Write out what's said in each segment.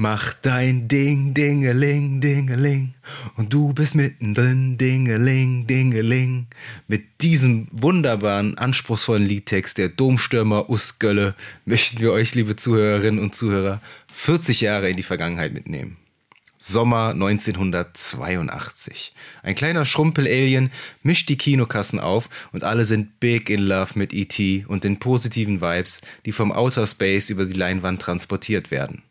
Mach dein Ding, Dingeling, Dingeling. Und du bist mittendrin, Dingeling, Dingeling. Mit diesem wunderbaren, anspruchsvollen Liedtext der Domstürmer Usgölle möchten wir euch, liebe Zuhörerinnen und Zuhörer, 40 Jahre in die Vergangenheit mitnehmen. Sommer 1982. Ein kleiner Schrumpel-Alien mischt die Kinokassen auf und alle sind big in love mit E.T. und den positiven Vibes, die vom Outer Space über die Leinwand transportiert werden.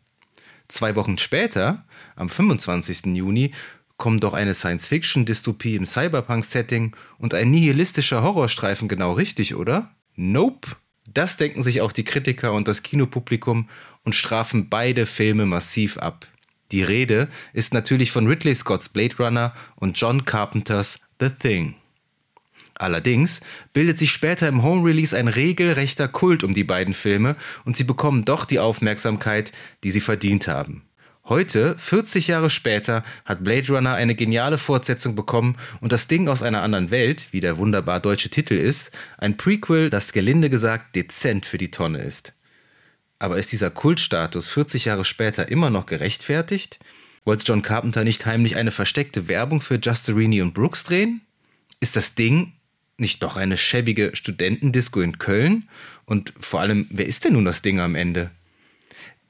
Zwei Wochen später, am 25. Juni, kommen doch eine Science-Fiction-Dystopie im Cyberpunk-Setting und ein nihilistischer Horrorstreifen genau richtig, oder? Nope. Das denken sich auch die Kritiker und das Kinopublikum und strafen beide Filme massiv ab. Die Rede ist natürlich von Ridley Scotts Blade Runner und John Carpenters The Thing. Allerdings bildet sich später im Home Release ein regelrechter Kult um die beiden Filme und sie bekommen doch die Aufmerksamkeit, die sie verdient haben. Heute, 40 Jahre später, hat Blade Runner eine geniale Fortsetzung bekommen und das Ding aus einer anderen Welt, wie der wunderbar deutsche Titel ist, ein Prequel, das gelinde gesagt dezent für die Tonne ist. Aber ist dieser Kultstatus 40 Jahre später immer noch gerechtfertigt? Wollte John Carpenter nicht heimlich eine versteckte Werbung für Justerini und Brooks drehen? Ist das Ding nicht doch eine schäbige Studentendisco in Köln? Und vor allem, wer ist denn nun das Ding am Ende?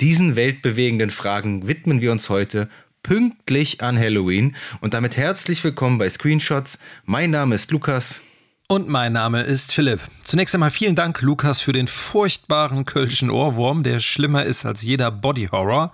Diesen weltbewegenden Fragen widmen wir uns heute pünktlich an Halloween und damit herzlich willkommen bei Screenshots. Mein Name ist Lukas. Und mein Name ist Philipp. Zunächst einmal vielen Dank, Lukas, für den furchtbaren kölschen Ohrwurm, der schlimmer ist als jeder Body Horror.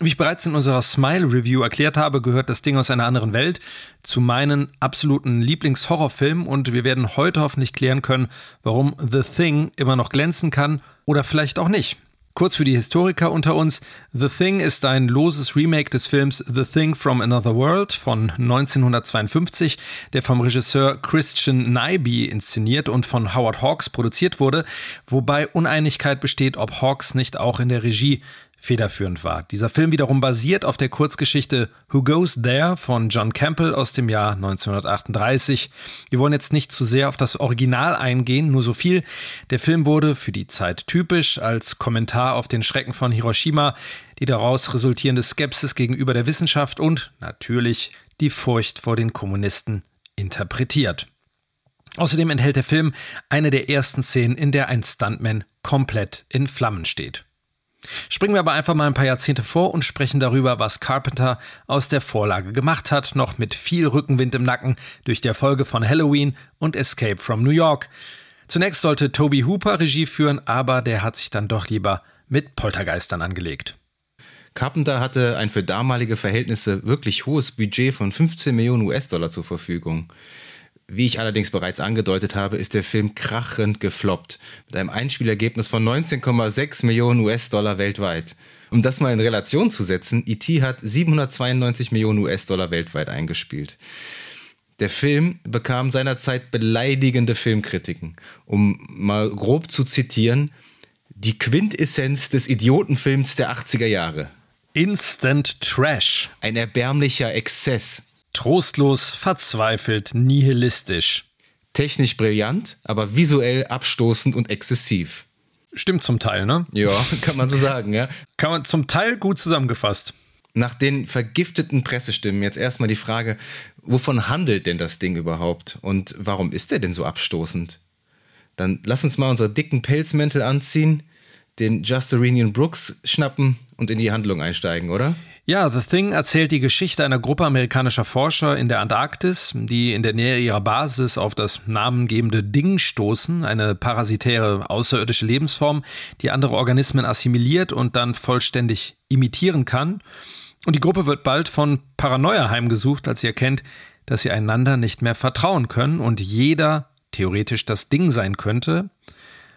Wie ich bereits in unserer Smile Review erklärt habe, gehört das Ding aus einer anderen Welt zu meinen absoluten Lieblingshorrorfilmen und wir werden heute hoffentlich klären können, warum The Thing immer noch glänzen kann oder vielleicht auch nicht. Kurz für die Historiker unter uns, The Thing ist ein loses Remake des Films The Thing from Another World von 1952, der vom Regisseur Christian Nyby inszeniert und von Howard Hawks produziert wurde, wobei Uneinigkeit besteht, ob Hawks nicht auch in der Regie federführend war. Dieser Film wiederum basiert auf der Kurzgeschichte Who Goes There von John Campbell aus dem Jahr 1938. Wir wollen jetzt nicht zu sehr auf das Original eingehen, nur so viel. Der Film wurde für die Zeit typisch als Kommentar auf den Schrecken von Hiroshima, die daraus resultierende Skepsis gegenüber der Wissenschaft und natürlich die Furcht vor den Kommunisten interpretiert. Außerdem enthält der Film eine der ersten Szenen, in der ein Stuntman komplett in Flammen steht. Springen wir aber einfach mal ein paar Jahrzehnte vor und sprechen darüber, was Carpenter aus der Vorlage gemacht hat, noch mit viel Rückenwind im Nacken durch die Erfolge von Halloween und Escape from New York. Zunächst sollte Toby Hooper Regie führen, aber der hat sich dann doch lieber mit Poltergeistern angelegt. Carpenter hatte ein für damalige Verhältnisse wirklich hohes Budget von 15 Millionen US-Dollar zur Verfügung. Wie ich allerdings bereits angedeutet habe, ist der Film krachend gefloppt, mit einem Einspielergebnis von 19,6 Millionen US-Dollar weltweit. Um das mal in Relation zu setzen, E.T. hat 792 Millionen US-Dollar weltweit eingespielt. Der Film bekam seinerzeit beleidigende Filmkritiken. Um mal grob zu zitieren, die Quintessenz des Idiotenfilms der 80er Jahre. Instant Trash. Ein erbärmlicher Exzess. Trostlos, verzweifelt, nihilistisch. Technisch brillant, aber visuell abstoßend und exzessiv. Stimmt zum Teil, ne? Ja, kann man so sagen, ja. Kann man zum Teil gut zusammengefasst. Nach den vergifteten Pressestimmen jetzt erstmal die Frage, wovon handelt denn das Ding überhaupt und warum ist der denn so abstoßend? Dann lass uns mal unsere dicken Pelzmäntel anziehen, den Justarinian Brooks schnappen und in die Handlung einsteigen, oder? Ja, The Thing erzählt die Geschichte einer Gruppe amerikanischer Forscher in der Antarktis, die in der Nähe ihrer Basis auf das namengebende Ding stoßen, eine parasitäre außerirdische Lebensform, die andere Organismen assimiliert und dann vollständig imitieren kann. Und die Gruppe wird bald von Paranoia heimgesucht, als sie erkennt, dass sie einander nicht mehr vertrauen können und jeder theoretisch das Ding sein könnte.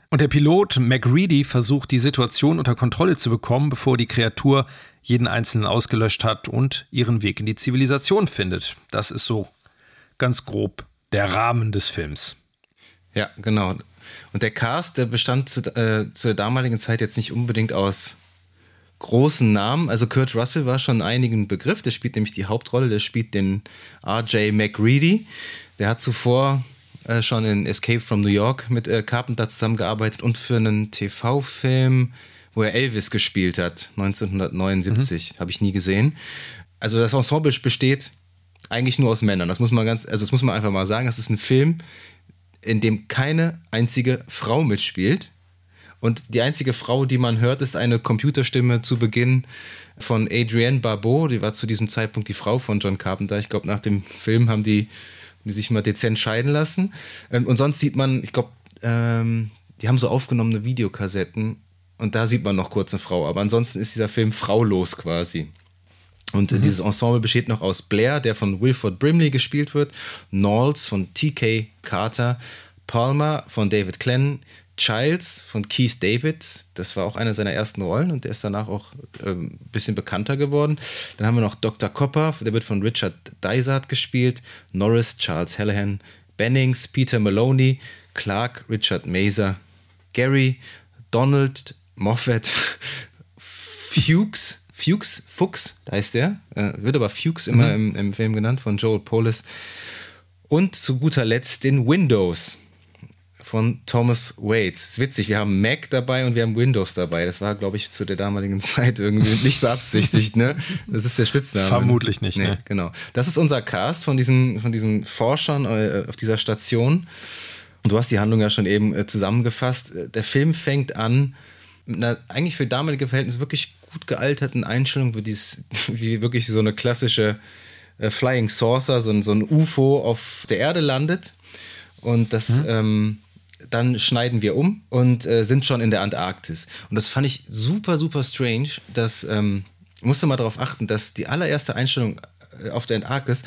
Und der Pilot McReady versucht, die Situation unter Kontrolle zu bekommen, bevor die Kreatur jeden Einzelnen ausgelöscht hat und ihren Weg in die Zivilisation findet. Das ist so ganz grob der Rahmen des Films. Ja, genau. Und der Cast, der bestand zu, äh, zu der damaligen Zeit jetzt nicht unbedingt aus großen Namen. Also Kurt Russell war schon einigen Begriff. Der spielt nämlich die Hauptrolle. Der spielt den R.J. McReady. Der hat zuvor äh, schon in Escape from New York mit äh, Carpenter zusammengearbeitet und für einen TV-Film, wo er Elvis gespielt hat, 1979. Mhm. Habe ich nie gesehen. Also das Ensemble besteht eigentlich nur aus Männern. Das muss man ganz, also das muss man einfach mal sagen. Das ist ein Film, in dem keine einzige Frau mitspielt. Und die einzige Frau, die man hört, ist eine Computerstimme zu Beginn von Adrienne Barbeau. Die war zu diesem Zeitpunkt die Frau von John Carpenter. Ich glaube, nach dem Film haben die, die sich mal dezent scheiden lassen. Ähm, und sonst sieht man, ich glaube, ähm, die haben so aufgenommene Videokassetten und da sieht man noch kurz eine Frau. Aber ansonsten ist dieser Film fraulos quasi. Und mhm. dieses Ensemble besteht noch aus Blair, der von Wilford Brimley gespielt wird, Knowles von T.K. Carter, Palmer von David Clenn, Childs von Keith David, das war auch eine seiner ersten Rollen und der ist danach auch ein ähm, bisschen bekannter geworden. Dann haben wir noch Dr. Copper, der wird von Richard Dysart gespielt, Norris, Charles Hallahan, Bennings, Peter Maloney, Clark, Richard Mazer, Gary, Donald, Moffat, Fuchs, Fuchs, Fuchs, da heißt der, äh, wird aber Fuchs immer mhm. im, im Film genannt von Joel Polis. Und zu guter Letzt den Windows von Thomas Waits. Ist witzig, wir haben Mac dabei und wir haben Windows dabei. Das war, glaube ich, zu der damaligen Zeit irgendwie nicht beabsichtigt, ne? Das ist der Spitzname. Vermutlich nicht, nee, ne? Genau. Das ist unser Cast von diesen, von diesen Forschern äh, auf dieser Station. Und du hast die Handlung ja schon eben äh, zusammengefasst. Der Film fängt an mit einer eigentlich für damalige Verhältnisse wirklich gut gealterten Einstellung, wie, dies, wie wirklich so eine klassische äh, Flying Saucer, so ein, so ein UFO auf der Erde landet. Und das mhm. ähm, dann schneiden wir um und äh, sind schon in der Antarktis. Und das fand ich super, super strange, dass, ähm, musste mal darauf achten, dass die allererste Einstellung äh, auf der Antarktis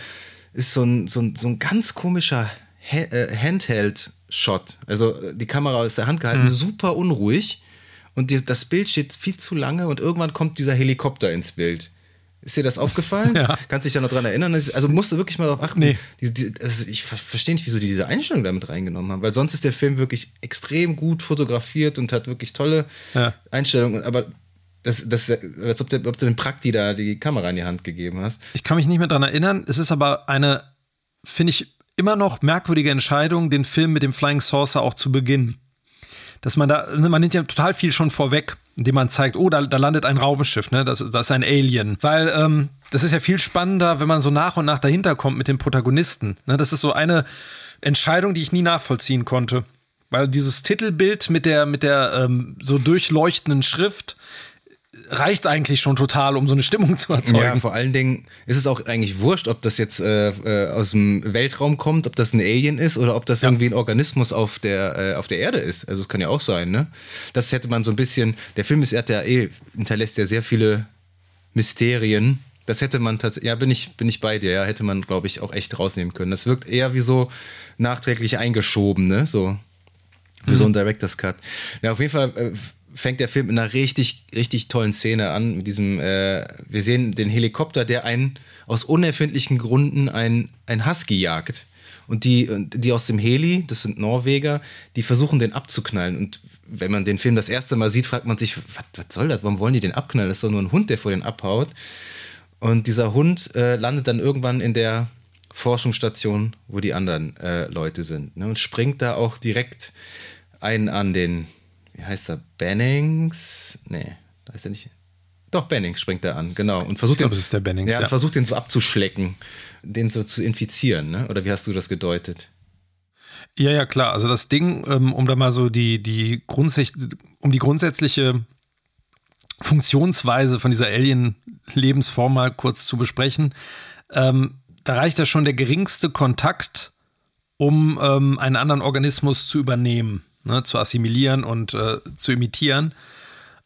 ist so ein, so ein, so ein ganz komischer äh, Handheld-Shot. Also äh, die Kamera ist der Hand gehalten, mhm. super unruhig. Und die, das Bild steht viel zu lange und irgendwann kommt dieser Helikopter ins Bild. Ist dir das aufgefallen? Ja. Kannst du dich da noch dran erinnern? Also musst du wirklich mal darauf achten. Nee. Die, die, also ich verstehe nicht, wieso die diese Einstellung damit reingenommen haben, weil sonst ist der Film wirklich extrem gut fotografiert und hat wirklich tolle ja. Einstellungen. Aber das, das, als ob, der, ob du dem Prakti da die Kamera in die Hand gegeben hast. Ich kann mich nicht mehr dran erinnern. Es ist aber eine, finde ich, immer noch merkwürdige Entscheidung, den Film mit dem Flying Saucer auch zu beginnen dass man da, man nimmt ja total viel schon vorweg, indem man zeigt, oh, da, da landet ein Raumschiff, ne? Das, das ist ein Alien. Weil ähm, das ist ja viel spannender, wenn man so nach und nach dahinter kommt mit den Protagonisten. Ne? Das ist so eine Entscheidung, die ich nie nachvollziehen konnte. Weil dieses Titelbild mit der, mit der ähm, so durchleuchtenden Schrift, reicht eigentlich schon total, um so eine Stimmung zu erzeugen. Ja, vor allen Dingen ist es auch eigentlich wurscht, ob das jetzt äh, äh, aus dem Weltraum kommt, ob das ein Alien ist oder ob das ja. irgendwie ein Organismus auf der, äh, auf der Erde ist. Also es kann ja auch sein, ne? Das hätte man so ein bisschen, der Film ist ja eh, hinterlässt ja sehr viele Mysterien. Das hätte man tatsächlich, ja, bin ich, bin ich bei dir, ja, hätte man, glaube ich, auch echt rausnehmen können. Das wirkt eher wie so nachträglich eingeschoben, ne? So. Wie mhm. so ein Director's Cut. Ja, auf jeden Fall äh, fängt der Film in einer richtig, richtig tollen Szene an. Mit diesem, äh, wir sehen den Helikopter, der einen aus unerfindlichen Gründen ein, ein Husky jagt. Und die, die aus dem Heli, das sind Norweger, die versuchen den abzuknallen. Und wenn man den Film das erste Mal sieht, fragt man sich, was, was soll das? Warum wollen die den abknallen? Das ist doch nur ein Hund, der vor den abhaut. Und dieser Hund äh, landet dann irgendwann in der Forschungsstation, wo die anderen äh, Leute sind. Ne? Und springt da auch direkt einen an den wie heißt er? Bennings? Nee, da ist er nicht. Doch, Bennings springt er an, genau. Und versucht ich glaube, den, das ist der Bennings. Ja, ja. versucht den so abzuschlecken, den so zu infizieren, ne? Oder wie hast du das gedeutet? Ja, ja, klar. Also das Ding, ähm, um da mal so die, die um die grundsätzliche Funktionsweise von dieser Alien-Lebensform mal kurz zu besprechen, ähm, da reicht ja schon der geringste Kontakt, um ähm, einen anderen Organismus zu übernehmen ne, zu assimilieren und äh, zu imitieren.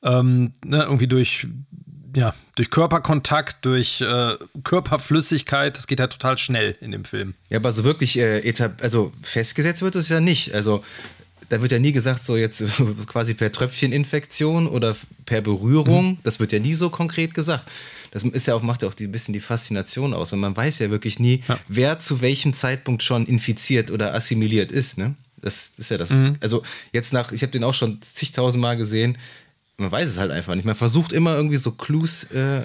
Ähm, ne, irgendwie durch, ja, durch Körperkontakt, durch äh, Körperflüssigkeit, das geht ja total schnell in dem Film. Ja, aber so wirklich, äh, also festgesetzt wird es ja nicht. Also da wird ja nie gesagt, so jetzt quasi per Tröpfcheninfektion oder per Berührung. Mhm. Das wird ja nie so konkret gesagt. Das ist ja auch, macht ja auch ein bisschen die Faszination aus, weil man weiß ja wirklich nie, ja. wer zu welchem Zeitpunkt schon infiziert oder assimiliert ist. Ne? Das ist ja das. Mhm. Also jetzt nach, ich habe den auch schon zigtausend Mal gesehen. Man weiß es halt einfach nicht. Man versucht immer irgendwie so Clues äh,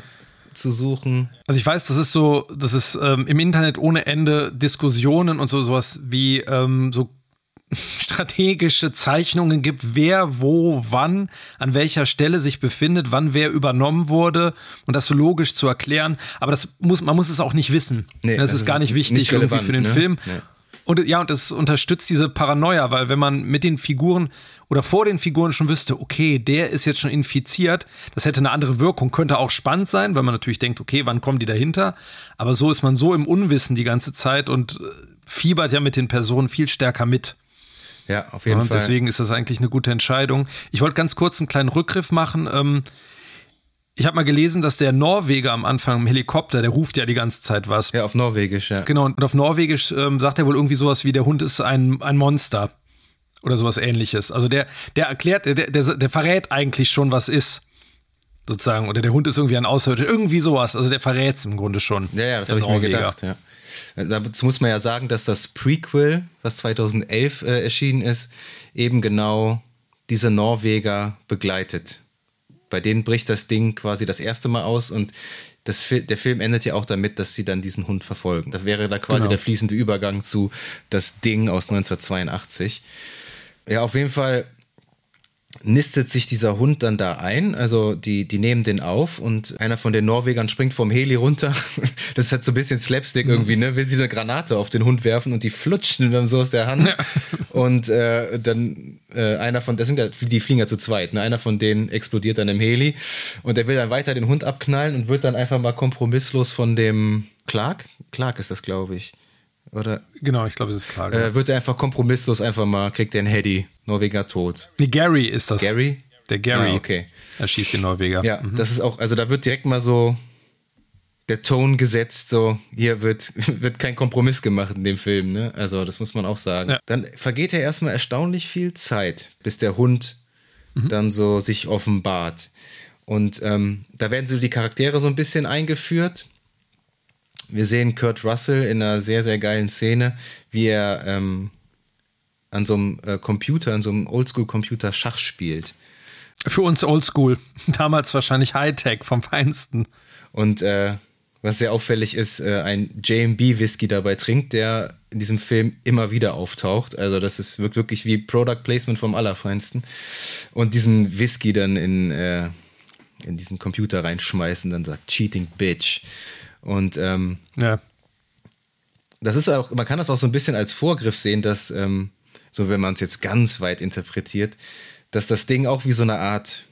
zu suchen. Also ich weiß, das ist so, das ist ähm, im Internet ohne Ende Diskussionen und so sowas wie ähm, so strategische Zeichnungen gibt, wer wo wann an welcher Stelle sich befindet, wann wer übernommen wurde und das so logisch zu erklären. Aber das muss, man muss es auch nicht wissen. Nee, das, das ist gar nicht wichtig nicht irgendwie für den ne? Film. Nee. Und ja, und es unterstützt diese Paranoia, weil wenn man mit den Figuren oder vor den Figuren schon wüsste, okay, der ist jetzt schon infiziert, das hätte eine andere Wirkung, könnte auch spannend sein, weil man natürlich denkt, okay, wann kommen die dahinter? Aber so ist man so im Unwissen die ganze Zeit und äh, fiebert ja mit den Personen viel stärker mit. Ja, auf jeden ja, Fall. Deswegen ist das eigentlich eine gute Entscheidung. Ich wollte ganz kurz einen kleinen Rückgriff machen. Ähm, ich habe mal gelesen, dass der Norweger am Anfang im Helikopter, der ruft ja die ganze Zeit was. Ja, auf Norwegisch, ja. Genau, und auf Norwegisch ähm, sagt er wohl irgendwie sowas wie, der Hund ist ein, ein Monster. Oder sowas ähnliches. Also der, der erklärt, der, der, der verrät eigentlich schon, was ist. Sozusagen. Oder der Hund ist irgendwie ein Außerirdischer. Irgendwie sowas. Also der verrät es im Grunde schon. Ja, ja, das habe ich mir gedacht, ja. Dazu muss man ja sagen, dass das Prequel, was 2011 äh, erschienen ist, eben genau diese Norweger begleitet. Bei denen bricht das Ding quasi das erste Mal aus und das, der Film endet ja auch damit, dass sie dann diesen Hund verfolgen. Das wäre da quasi genau. der fließende Übergang zu das Ding aus 1982. Ja, auf jeden Fall nistet sich dieser Hund dann da ein. Also die, die nehmen den auf und einer von den Norwegern springt vom Heli runter. Das ist halt so ein bisschen Slapstick irgendwie, ne? Will sie eine Granate auf den Hund werfen und die flutschen dann so aus der Hand. Ja. Und äh, dann äh, einer von, das sind ja, die fliegen ja zu zweit, ne? Einer von denen explodiert dann im Heli und der will dann weiter den Hund abknallen und wird dann einfach mal kompromisslos von dem Clark? Clark ist das, glaube ich oder? Genau, ich glaube, es ist klar. Äh, wird er einfach kompromisslos einfach mal, kriegt den Hedy, Norweger tot. Nee, Gary ist das. Gary? Der Gary. Ah, okay. Er schießt den Norweger. Ja, mhm. das ist auch, also da wird direkt mal so der Ton gesetzt, so hier wird, wird kein Kompromiss gemacht in dem Film, ne? Also das muss man auch sagen. Ja. Dann vergeht ja erstmal erstaunlich viel Zeit, bis der Hund mhm. dann so sich offenbart. Und ähm, da werden so die Charaktere so ein bisschen eingeführt wir sehen Kurt Russell in einer sehr, sehr geilen Szene, wie er ähm, an so einem äh, Computer, an so einem Oldschool-Computer Schach spielt. Für uns Oldschool. Damals wahrscheinlich Hightech vom Feinsten. Und äh, was sehr auffällig ist, äh, ein JMB-Whisky dabei trinkt, der in diesem Film immer wieder auftaucht. Also das ist wirklich wie Product Placement vom Allerfeinsten. Und diesen Whisky dann in, äh, in diesen Computer reinschmeißen, dann sagt Cheating Bitch. Und ähm, ja. das ist auch, man kann das auch so ein bisschen als Vorgriff sehen, dass, ähm, so wenn man es jetzt ganz weit interpretiert, dass das Ding auch wie so eine Art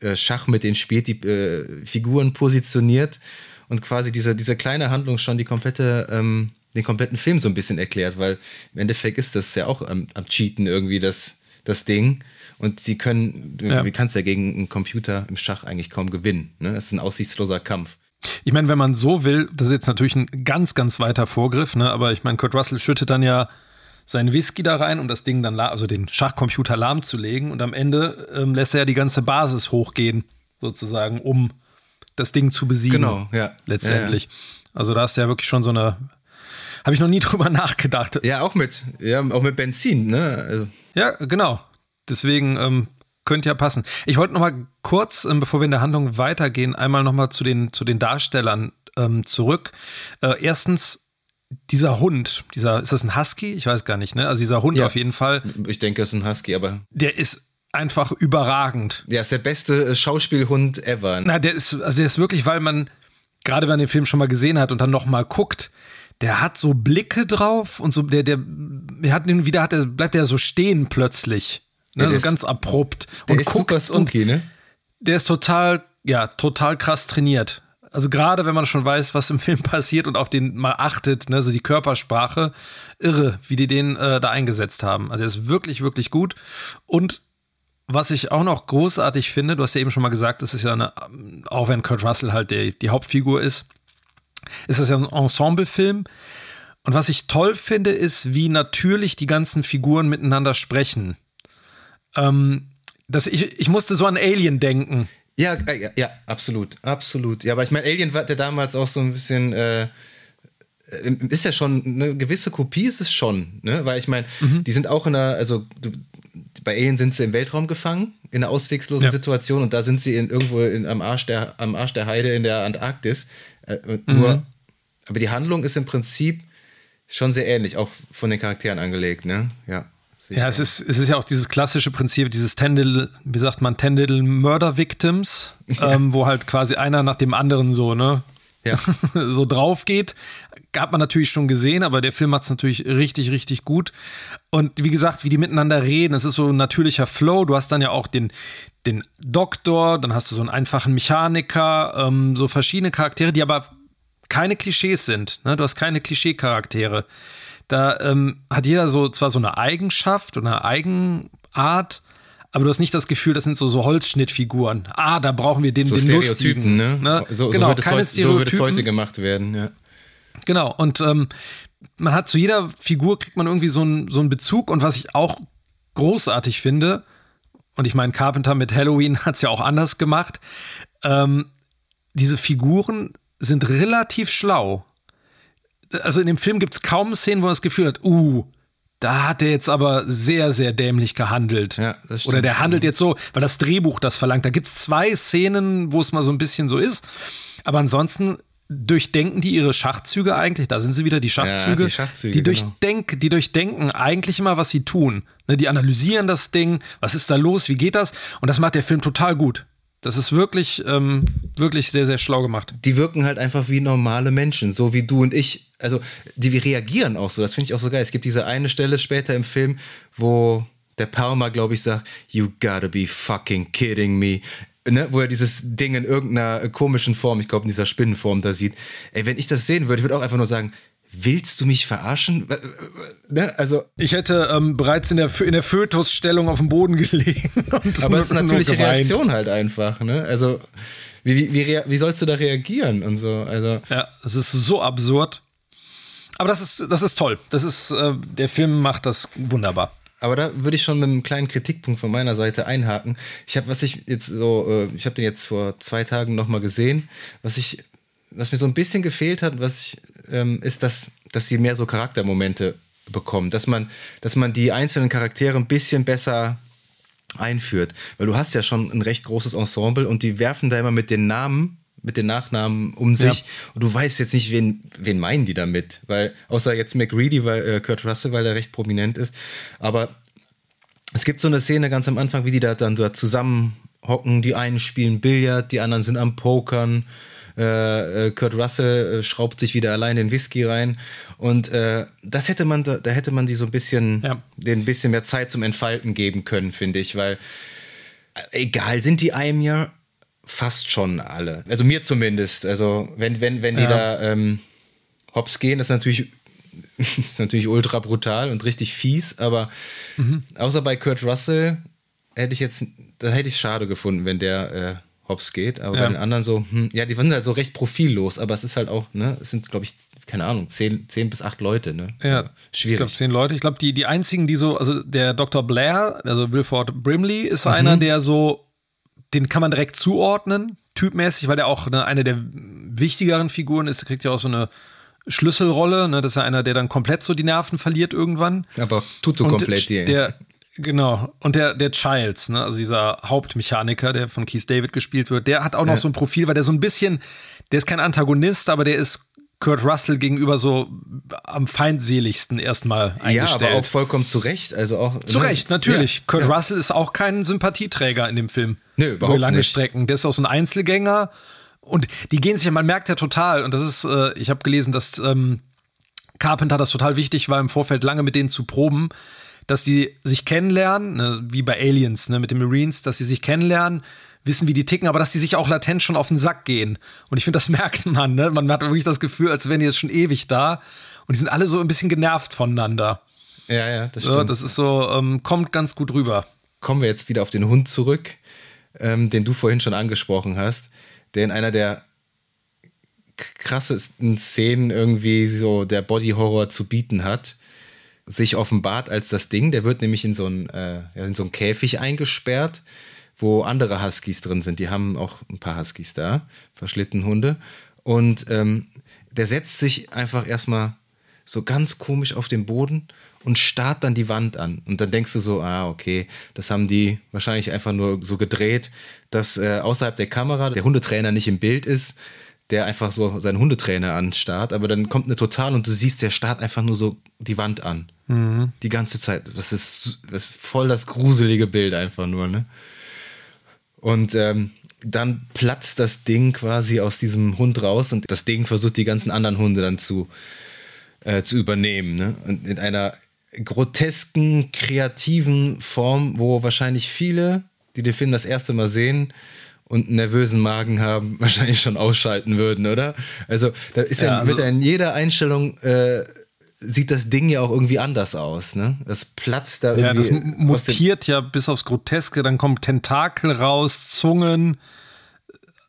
äh, Schach mit den spielt, die äh, Figuren positioniert und quasi diese, diese kleine Handlung schon die komplette, ähm, den kompletten Film so ein bisschen erklärt, weil im Endeffekt ist das ja auch am, am Cheaten irgendwie das, das Ding. Und sie können, ja. wie kannst du ja gegen einen Computer im Schach eigentlich kaum gewinnen. Ne? Das ist ein aussichtsloser Kampf. Ich meine, wenn man so will, das ist jetzt natürlich ein ganz, ganz weiter Vorgriff, ne? aber ich meine, Kurt Russell schüttet dann ja seinen Whisky da rein, um das Ding dann, also den Schachcomputer lahmzulegen und am Ende ähm, lässt er ja die ganze Basis hochgehen, sozusagen, um das Ding zu besiegen. Genau, ja. Letztendlich. Ja, ja. Also da ist ja wirklich schon so eine, habe ich noch nie drüber nachgedacht. Ja, auch mit, ja, auch mit Benzin, ne? Also. Ja, genau. Deswegen ähm, könnte ja passen. Ich wollte noch mal kurz, ähm, bevor wir in der Handlung weitergehen, einmal noch mal zu den, zu den Darstellern ähm, zurück. Äh, erstens, dieser Hund, dieser, ist das ein Husky? Ich weiß gar nicht, ne? Also dieser Hund ja, auf jeden Fall. Ich denke, es ist ein Husky, aber. Der ist einfach überragend. Der ist der beste äh, Schauspielhund ever. Na, der ist, also der ist wirklich, weil man, gerade wenn man den Film schon mal gesehen hat und dann noch mal guckt, der hat so Blicke drauf und so, der, der, der hat den wieder, hat der, bleibt der so stehen plötzlich. Ne, ja, so ganz abrupt. Der und ist guckt super spooky, ne? Der ist total, ja, total krass trainiert. Also gerade wenn man schon weiß, was im Film passiert und auf den mal achtet, ne, so die Körpersprache, irre, wie die den äh, da eingesetzt haben. Also er ist wirklich, wirklich gut. Und was ich auch noch großartig finde, du hast ja eben schon mal gesagt, das ist ja eine, auch wenn Kurt Russell halt die, die Hauptfigur ist, ist das ja ein Ensemblefilm. Und was ich toll finde, ist, wie natürlich die ganzen Figuren miteinander sprechen. Ähm, das, ich, ich musste so an Alien denken. Ja, äh, ja, ja, absolut, absolut. Ja, aber ich meine, Alien war der damals auch so ein bisschen, äh, ist ja schon eine gewisse Kopie, ist es schon, ne? Weil ich meine, mhm. die sind auch in einer, also du, bei Alien sind sie im Weltraum gefangen, in einer auswegslosen ja. Situation und da sind sie in, irgendwo in, am, Arsch der, am Arsch der Heide in der Antarktis. Äh, mhm. Nur, aber die Handlung ist im Prinzip schon sehr ähnlich, auch von den Charakteren angelegt, ne? Ja. Ja, es ist, es ist ja auch dieses klassische Prinzip, dieses Ten wie sagt man, Ten Murder Victims, ja. ähm, wo halt quasi einer nach dem anderen so, ne? Ja. so drauf geht. Hat man natürlich schon gesehen, aber der Film hat es natürlich richtig, richtig gut. Und wie gesagt, wie die miteinander reden, es ist so ein natürlicher Flow. Du hast dann ja auch den, den Doktor, dann hast du so einen einfachen Mechaniker, ähm, so verschiedene Charaktere, die aber keine Klischees sind. Ne? Du hast keine Klischee-Charaktere. Da ähm, hat jeder so zwar so eine Eigenschaft oder eine Eigenart, aber du hast nicht das Gefühl, das sind so, so Holzschnittfiguren. Ah, da brauchen wir den, so den Stereotypen, ne? ne? So, genau, so, wird keine heute, so wird es heute gemacht werden, ja. Genau, und ähm, man hat zu jeder Figur kriegt man irgendwie so einen, so einen Bezug und was ich auch großartig finde, und ich meine, Carpenter mit Halloween hat es ja auch anders gemacht, ähm, diese Figuren sind relativ schlau. Also in dem Film gibt es kaum Szenen, wo man das Gefühl hat, uh, da hat er jetzt aber sehr, sehr dämlich gehandelt. Ja. Oder der handelt jetzt so, weil das Drehbuch das verlangt. Da gibt es zwei Szenen, wo es mal so ein bisschen so ist. Aber ansonsten durchdenken die ihre Schachzüge eigentlich? Da sind sie wieder, die Schachzüge. Ja, die Schachzüge. Die, genau. durchdenk, die durchdenken eigentlich immer, was sie tun. Ne, die analysieren das Ding, was ist da los, wie geht das? Und das macht der Film total gut. Das ist wirklich, ähm, wirklich sehr, sehr schlau gemacht. Die wirken halt einfach wie normale Menschen, so wie du und ich. Also, die reagieren auch so. Das finde ich auch so geil. Es gibt diese eine Stelle später im Film, wo der Palmer, glaube ich, sagt, You gotta be fucking kidding me. Ne, wo er dieses Ding in irgendeiner komischen Form, ich glaube in dieser Spinnenform da sieht. Ey, wenn ich das sehen würde, ich würde auch einfach nur sagen, willst du mich verarschen? Ne? Also ich hätte ähm, bereits in der, in der Fötusstellung auf dem Boden gelegen. aber es ist natürlich die Reaktion halt einfach. Ne? Also wie, wie, wie, wie sollst du da reagieren und so? Also ja, es ist so absurd. Aber das ist, das ist toll. Das ist, äh, der Film macht das wunderbar. Aber da würde ich schon mit einem kleinen Kritikpunkt von meiner Seite einhaken. Ich habe, was ich jetzt so, äh, ich habe den jetzt vor zwei Tagen nochmal gesehen, was ich, was mir so ein bisschen gefehlt hat, was ich ähm, ist, dass, dass sie mehr so Charaktermomente bekommen, dass man, dass man die einzelnen Charaktere ein bisschen besser einführt. Weil du hast ja schon ein recht großes Ensemble und die werfen da immer mit den Namen, mit den Nachnamen um sich ja. und du weißt jetzt nicht, wen, wen meinen die damit. Weil, außer jetzt McReady, weil äh, Kurt Russell, weil er recht prominent ist. Aber es gibt so eine Szene ganz am Anfang, wie die da dann so zusammen hocken. Die einen spielen Billard, die anderen sind am Pokern äh, äh, Kurt Russell äh, schraubt sich wieder allein den Whisky rein. Und äh, das hätte man, da, da, hätte man die so ein bisschen, ja. den bisschen mehr Zeit zum Entfalten geben können, finde ich, weil äh, egal, sind die einem ja fast schon alle. Also mir zumindest. Also wenn, wenn, wenn die ja. da ähm, hops gehen, ist natürlich ist natürlich ultra brutal und richtig fies, aber mhm. außer bei Kurt Russell hätte ich jetzt, da hätte ich es schade gefunden, wenn der äh, hops geht. Aber ja. bei den anderen so, hm, ja, die waren halt so recht profillos, aber es ist halt auch, ne, es sind, glaube ich, keine Ahnung, zehn, zehn bis acht Leute, ne? Ja. Schwierig. Ich glaube, zehn Leute. Ich glaube, die, die einzigen, die so, also der Dr. Blair, also Wilford Brimley, ist mhm. einer, der so, den kann man direkt zuordnen, typmäßig, weil der auch ne, eine der wichtigeren Figuren ist. Der kriegt ja auch so eine Schlüsselrolle, ne? Das ist ja einer, der dann komplett so die Nerven verliert irgendwann. Aber tut du komplett die. Der, Genau. Und der, der Childs, ne, also dieser Hauptmechaniker, der von Keith David gespielt wird, der hat auch noch ja. so ein Profil, weil der so ein bisschen, der ist kein Antagonist, aber der ist Kurt Russell gegenüber so am feindseligsten erstmal eingestellt. Ja, aber auch vollkommen zu Recht. Also auch, zu ne? Recht, natürlich. Ja, Kurt ja. Russell ist auch kein Sympathieträger in dem Film. Nö, überhaupt über lange nicht. Strecken. Der ist auch so ein Einzelgänger. Und die gehen sich ja, man merkt ja total, und das ist, äh, ich habe gelesen, dass ähm, Carpenter das total wichtig war, im Vorfeld lange mit denen zu proben, dass die sich kennenlernen, ne, wie bei Aliens, ne, mit den Marines, dass sie sich kennenlernen, wissen, wie die ticken, aber dass die sich auch latent schon auf den Sack gehen. Und ich finde, das merkt man, ne? Man hat wirklich das Gefühl, als wären die jetzt schon ewig da. Und die sind alle so ein bisschen genervt voneinander. Ja, ja, das stimmt. Ja, das ist so, ähm, kommt ganz gut rüber. Kommen wir jetzt wieder auf den Hund zurück, ähm, den du vorhin schon angesprochen hast, der in einer der krassesten Szenen irgendwie so der Body Horror zu bieten hat sich offenbart als das Ding. Der wird nämlich in so einen, äh, in so einen Käfig eingesperrt, wo andere Huskies drin sind. Die haben auch ein paar Huskies da, verschlitten Hunde. Und ähm, der setzt sich einfach erstmal so ganz komisch auf den Boden und starrt dann die Wand an. Und dann denkst du so, ah, okay, das haben die wahrscheinlich einfach nur so gedreht, dass äh, außerhalb der Kamera der Hundetrainer nicht im Bild ist, der einfach so seinen Hundetrainer anstarrt. Aber dann kommt eine Total und du siehst, der starrt einfach nur so die Wand an. Mhm. Die ganze Zeit. Das ist, das ist voll das gruselige Bild einfach nur, ne? Und ähm, dann platzt das Ding quasi aus diesem Hund raus und das Ding versucht die ganzen anderen Hunde dann zu, äh, zu übernehmen. Ne? Und in einer grotesken, kreativen Form, wo wahrscheinlich viele, die den Film das erste Mal sehen und einen nervösen Magen haben, wahrscheinlich schon ausschalten würden, oder? Also da ist ja, ja also, mit in jeder Einstellung äh, sieht das Ding ja auch irgendwie anders aus, ne? Das platzt da irgendwie. Ja, das mutiert ja bis aufs Groteske, dann kommen Tentakel raus, Zungen.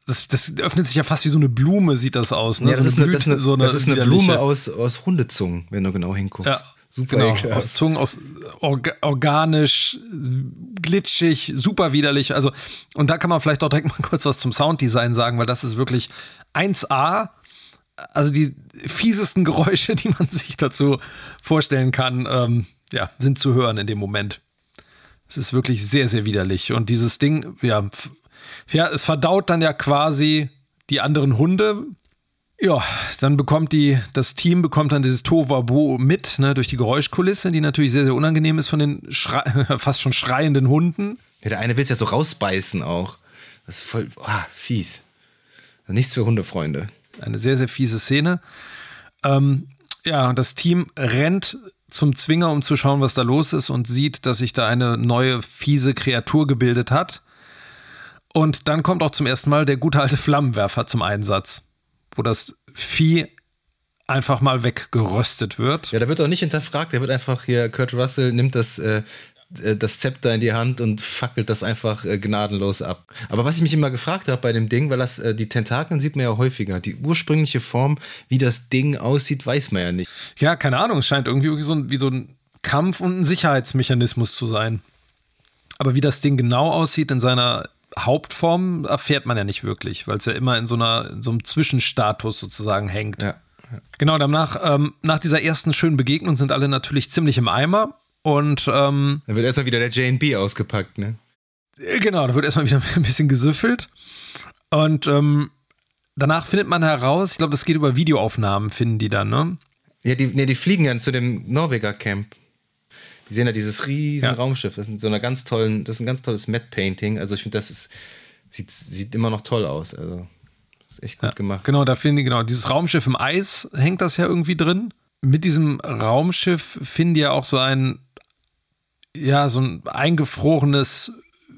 Das, das öffnet sich ja fast wie so eine Blume, sieht das aus. Ne? Ja, das, so ist, eine, das, eine, so eine, das ist eine Blume aus, aus Hundezungen, wenn du genau hinguckst. Ja. Super genau, ekelhaft. aus Zungen, aus orga organisch, glitschig, super widerlich. Also, und da kann man vielleicht auch direkt mal kurz was zum Sounddesign sagen, weil das ist wirklich 1A also die fiesesten Geräusche, die man sich dazu vorstellen kann, ähm, ja, sind zu hören in dem Moment. Es ist wirklich sehr, sehr widerlich. Und dieses Ding, ja, ja, es verdaut dann ja quasi die anderen Hunde. Ja, dann bekommt die, das Team bekommt dann dieses Tovabo mit, ne, durch die Geräuschkulisse, die natürlich sehr, sehr unangenehm ist von den fast schon schreienden Hunden. Ja, der eine will es ja so rausbeißen auch. Das ist voll, ah, fies. Nichts für Hundefreunde. Eine sehr, sehr fiese Szene. Ähm, ja, das Team rennt zum Zwinger, um zu schauen, was da los ist und sieht, dass sich da eine neue fiese Kreatur gebildet hat. Und dann kommt auch zum ersten Mal der gute alte Flammenwerfer zum Einsatz, wo das Vieh einfach mal weggeröstet wird. Ja, da wird auch nicht hinterfragt, der wird einfach hier, Kurt Russell nimmt das äh, äh, das Zepter in die Hand und fackelt das einfach äh, gnadenlos ab. Aber was ich mich immer gefragt habe bei dem Ding, weil das äh, die Tentakeln sieht man ja häufiger. Die ursprüngliche Form, wie das Ding aussieht, weiß man ja nicht. Ja, keine Ahnung. Es scheint irgendwie wie so ein, wie so ein Kampf und ein Sicherheitsmechanismus zu sein. Aber wie das Ding genau aussieht in seiner Hauptform, erfährt man ja nicht wirklich, weil es ja immer in so, einer, in so einem Zwischenstatus sozusagen hängt. Ja. Genau, danach, ähm, nach dieser ersten schönen Begegnung sind alle natürlich ziemlich im Eimer. Und ähm, dann wird erstmal wieder der JB ausgepackt, ne? Äh, genau, da wird erstmal wieder ein bisschen gesüffelt. Und ähm, danach findet man heraus, ich glaube, das geht über Videoaufnahmen, finden die dann, ne? Ja, die, nee, die fliegen dann zu dem Norweger-Camp. Die sehen da dieses riesen ja. Raumschiff. Das ist so einer ganz tollen, das ist ein ganz tolles Matte Painting. Also ich finde, das ist, sieht, sieht immer noch toll aus. Also ist echt gut ja, gemacht. Genau, da finden die, genau, dieses Raumschiff im Eis hängt das ja irgendwie drin. Mit diesem Raumschiff finden die ja auch so ein ja, so ein eingefrorenes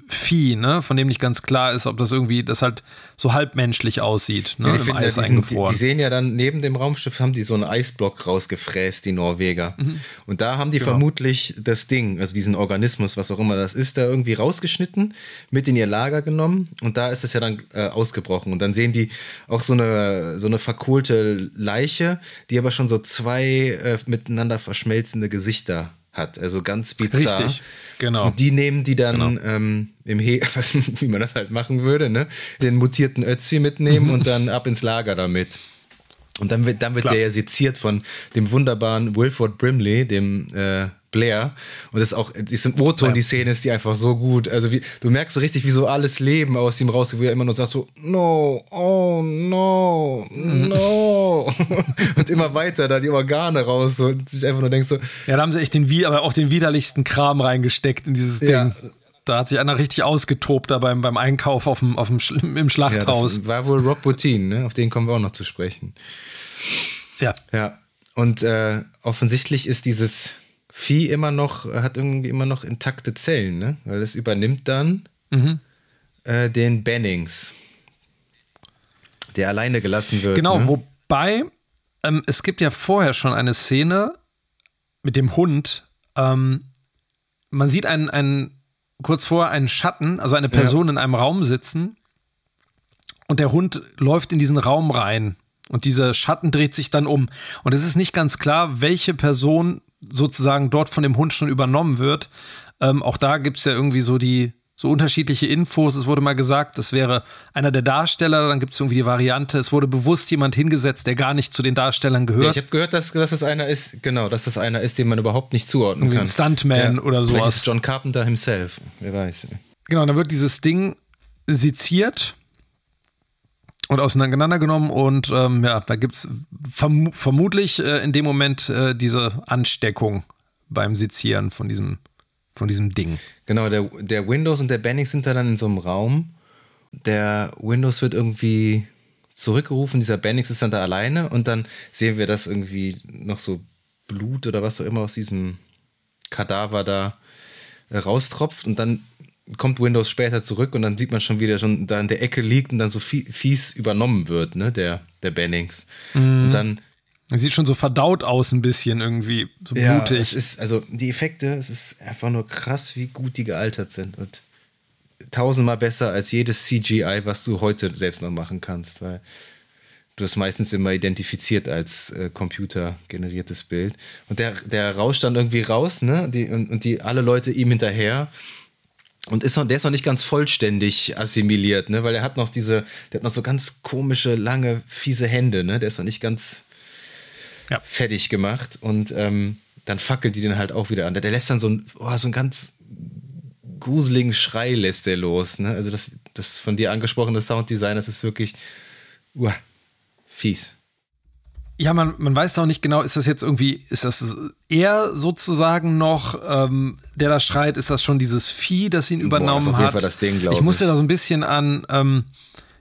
Vieh, ne, von dem nicht ganz klar ist, ob das irgendwie, das halt so halbmenschlich aussieht, ne, ja, im Eis ja, eingefroren. Die, die, sehen ja dann neben dem Raumschiff haben die so einen Eisblock rausgefräst, die Norweger. Mhm. Und da haben die genau. vermutlich das Ding, also diesen Organismus, was auch immer das ist, da irgendwie rausgeschnitten, mit in ihr Lager genommen und da ist es ja dann äh, ausgebrochen. Und dann sehen die auch so eine, so eine verkohlte Leiche, die aber schon so zwei äh, miteinander verschmelzende Gesichter hat. Also ganz bizarr. Richtig, genau. Und die nehmen die dann genau. ähm, im He, wie man das halt machen würde, ne? Den mutierten Ötzi mitnehmen und dann ab ins Lager damit. Und dann wird, dann wird der ja seziert von dem wunderbaren Wilford Brimley, dem äh, Blair. Und das ist auch, diesen O-Ton, ja. die Szene ist die einfach so gut. Also wie, du merkst so richtig, wie so alles Leben aus ihm raus, wie er immer nur sagt so, no, oh no, no. und immer weiter da die Organe raus so, und sich einfach nur denkt so. Ja, da haben sie echt den, aber auch den widerlichsten Kram reingesteckt in dieses ja. Ding. Da hat sich einer richtig ausgetobt da beim, beim Einkauf auf dem, auf dem, im Schlachthaus. Ja, das war wohl Rob Bottin, ne? auf den kommen wir auch noch zu sprechen. Ja. Ja. Und äh, offensichtlich ist dieses Vieh immer noch, hat irgendwie immer noch intakte Zellen, ne? Weil es übernimmt dann mhm. äh, den Bennings, der alleine gelassen wird. Genau, ne? wobei ähm, es gibt ja vorher schon eine Szene mit dem Hund. Ähm, man sieht einen, einen, kurz vorher einen Schatten, also eine Person ja. in einem Raum sitzen und der Hund läuft in diesen Raum rein und dieser Schatten dreht sich dann um. Und es ist nicht ganz klar, welche Person sozusagen dort von dem Hund schon übernommen wird. Ähm, auch da gibt es ja irgendwie so die so unterschiedliche Infos. Es wurde mal gesagt, das wäre einer der Darsteller. Dann gibt es irgendwie die Variante, es wurde bewusst jemand hingesetzt, der gar nicht zu den Darstellern gehört. Ja, ich habe gehört, dass, dass es einer ist, genau, dass es einer ist, den man überhaupt nicht zuordnen irgendwie kann. Ein Stuntman ja, oder sowas. Vielleicht ist John Carpenter himself, wer weiß. Genau, dann wird dieses Ding seziert und auseinandergenommen und ähm, ja, da gibt es verm vermutlich äh, in dem Moment äh, diese Ansteckung beim Sezieren von diesem von diesem Ding. Genau, der, der Windows und der Bennings sind da dann in so einem Raum. Der Windows wird irgendwie zurückgerufen, dieser Bennings ist dann da alleine und dann sehen wir, dass irgendwie noch so Blut oder was auch immer aus diesem Kadaver da äh, raustropft und dann kommt Windows später zurück und dann sieht man schon, wie der schon da in der Ecke liegt und dann so fies übernommen wird, ne, der, der Bennings. Mhm. Und dann es sieht schon so verdaut aus, ein bisschen irgendwie, so ja, blutig. Es ist, also die Effekte, es ist einfach nur krass, wie gut die gealtert sind. Und tausendmal besser als jedes CGI, was du heute selbst noch machen kannst, weil du es meistens immer identifiziert als äh, computergeneriertes Bild. Und der, der rauscht dann irgendwie raus, ne? Die, und, und die alle Leute ihm hinterher. Und ist noch, der ist noch nicht ganz vollständig assimiliert, ne? Weil er hat noch diese, der hat noch so ganz komische, lange, fiese Hände, ne? Der ist noch nicht ganz ja. fertig gemacht und ähm, dann fackelt die den halt auch wieder an. Der, lässt dann so ein, oh, so einen ganz gruseligen Schrei lässt der los. Ne? Also das, das von dir angesprochene Sounddesign, das ist wirklich uh, fies. Ja, man, man weiß auch nicht genau, ist das jetzt irgendwie, ist das er sozusagen noch, ähm, der da schreit, ist das schon dieses Vieh, das ihn übernommen Boah, das ist auf jeden hat? Fall das Ding, glaube ich. Ich musste da so ein bisschen an ähm,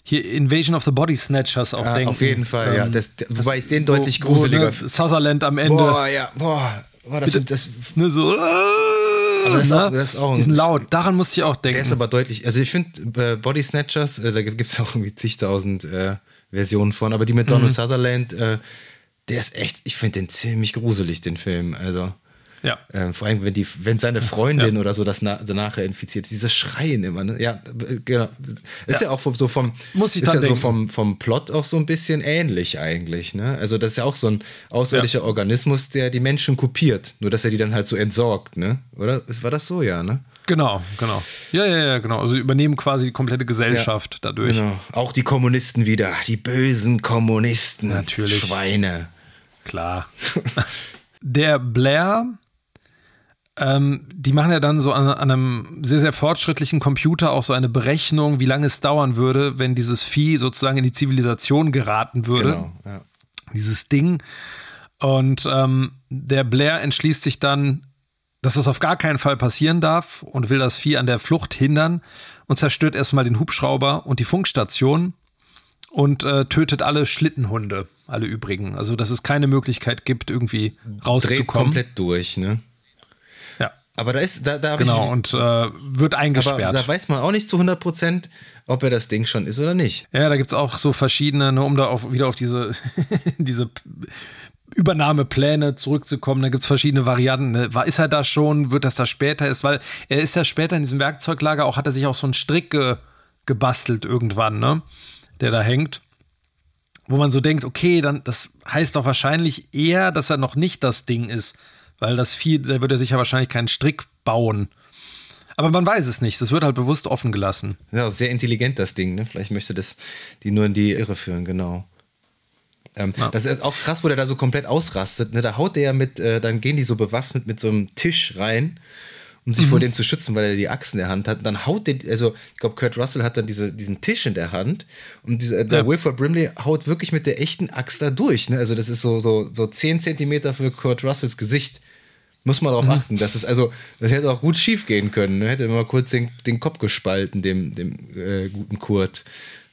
hier Invasion of the Body Snatchers auch ja, denken. Auf jeden Fall, ähm, ja. Das, wobei ich den deutlich wo, gruseliger finde. Ne, Sutherland am Ende. Boah, ja, boah. boah das, das, das, ne, so. Aber das, ne? auch, das ist auch Diesen Laut, daran musste ich auch denken. Der ist aber deutlich, also ich finde äh, Body Snatchers, äh, da gibt es auch irgendwie zigtausend äh, Versionen von, aber die mit Donald mhm. Sutherland, äh, der ist echt, ich finde den ziemlich gruselig, den Film. Also. Ja. Ähm, vor allem, wenn, die, wenn seine Freundin ja. oder so das na, nachher infiziert, dieses Schreien immer. Ne? Ja, genau. Ist ja. ja, auch so vom, Muss ich ist ja so vom, vom Plot auch so ein bisschen ähnlich eigentlich. Ne? Also, das ist ja auch so ein außerirdischer ja. Organismus, der die Menschen kopiert, nur dass er die dann halt so entsorgt, ne? Oder? War das so, ja, ne? Genau, genau. Ja, ja, ja, genau. Also übernehmen quasi die komplette Gesellschaft dadurch. Genau. Auch die Kommunisten wieder. Die bösen Kommunisten. Natürlich. Schweine. Klar. Der Blair ähm, die machen ja dann so an, an, einem sehr, sehr fortschrittlichen Computer auch so eine Berechnung, wie lange es dauern würde, wenn dieses Vieh sozusagen in die Zivilisation geraten würde. Genau, ja. Dieses Ding. Und ähm, der Blair entschließt sich dann, dass das auf gar keinen Fall passieren darf und will das Vieh an der Flucht hindern und zerstört erstmal den Hubschrauber und die Funkstation und äh, tötet alle Schlittenhunde, alle übrigen. Also, dass es keine Möglichkeit gibt, irgendwie rauszukommen. Dreht komplett durch, ne? Aber da ist, da, da Genau, ich, und äh, wird eingesperrt. Aber da weiß man auch nicht zu 100 Prozent, ob er das Ding schon ist oder nicht. Ja, da gibt es auch so verschiedene, ne, um da auch wieder auf diese, diese Übernahmepläne zurückzukommen. Da gibt es verschiedene Varianten. Ne? Ist er da schon? Wird das da später ist? Weil er ist ja später in diesem Werkzeuglager auch, hat er sich auch so einen Strick ge, gebastelt irgendwann, ne? Der da hängt. Wo man so denkt, okay, dann, das heißt doch wahrscheinlich eher, dass er noch nicht das Ding ist. Weil das Vieh, da würde er sich ja wahrscheinlich keinen Strick bauen. Aber man weiß es nicht. Das wird halt bewusst offen gelassen. Ja, sehr intelligent, das Ding. Ne? Vielleicht möchte das die nur in die Irre führen, genau. Ähm, ja. Das ist auch krass, wo der da so komplett ausrastet. Ne? Da haut der ja mit, äh, dann gehen die so bewaffnet mit so einem Tisch rein, um sich mhm. vor dem zu schützen, weil er die Axt in der Hand hat. Und dann haut der, also ich glaube, Kurt Russell hat dann diese, diesen Tisch in der Hand und diese, der ja. Wilford Brimley haut wirklich mit der echten Axt da durch. Ne? Also das ist so, so, so 10 Zentimeter für Kurt Russells Gesicht. Muss man darauf mhm. achten. Das ist also, das hätte auch gut schief gehen können. Ne? Hätte mal kurz den, den Kopf gespalten, dem, dem äh, guten Kurt.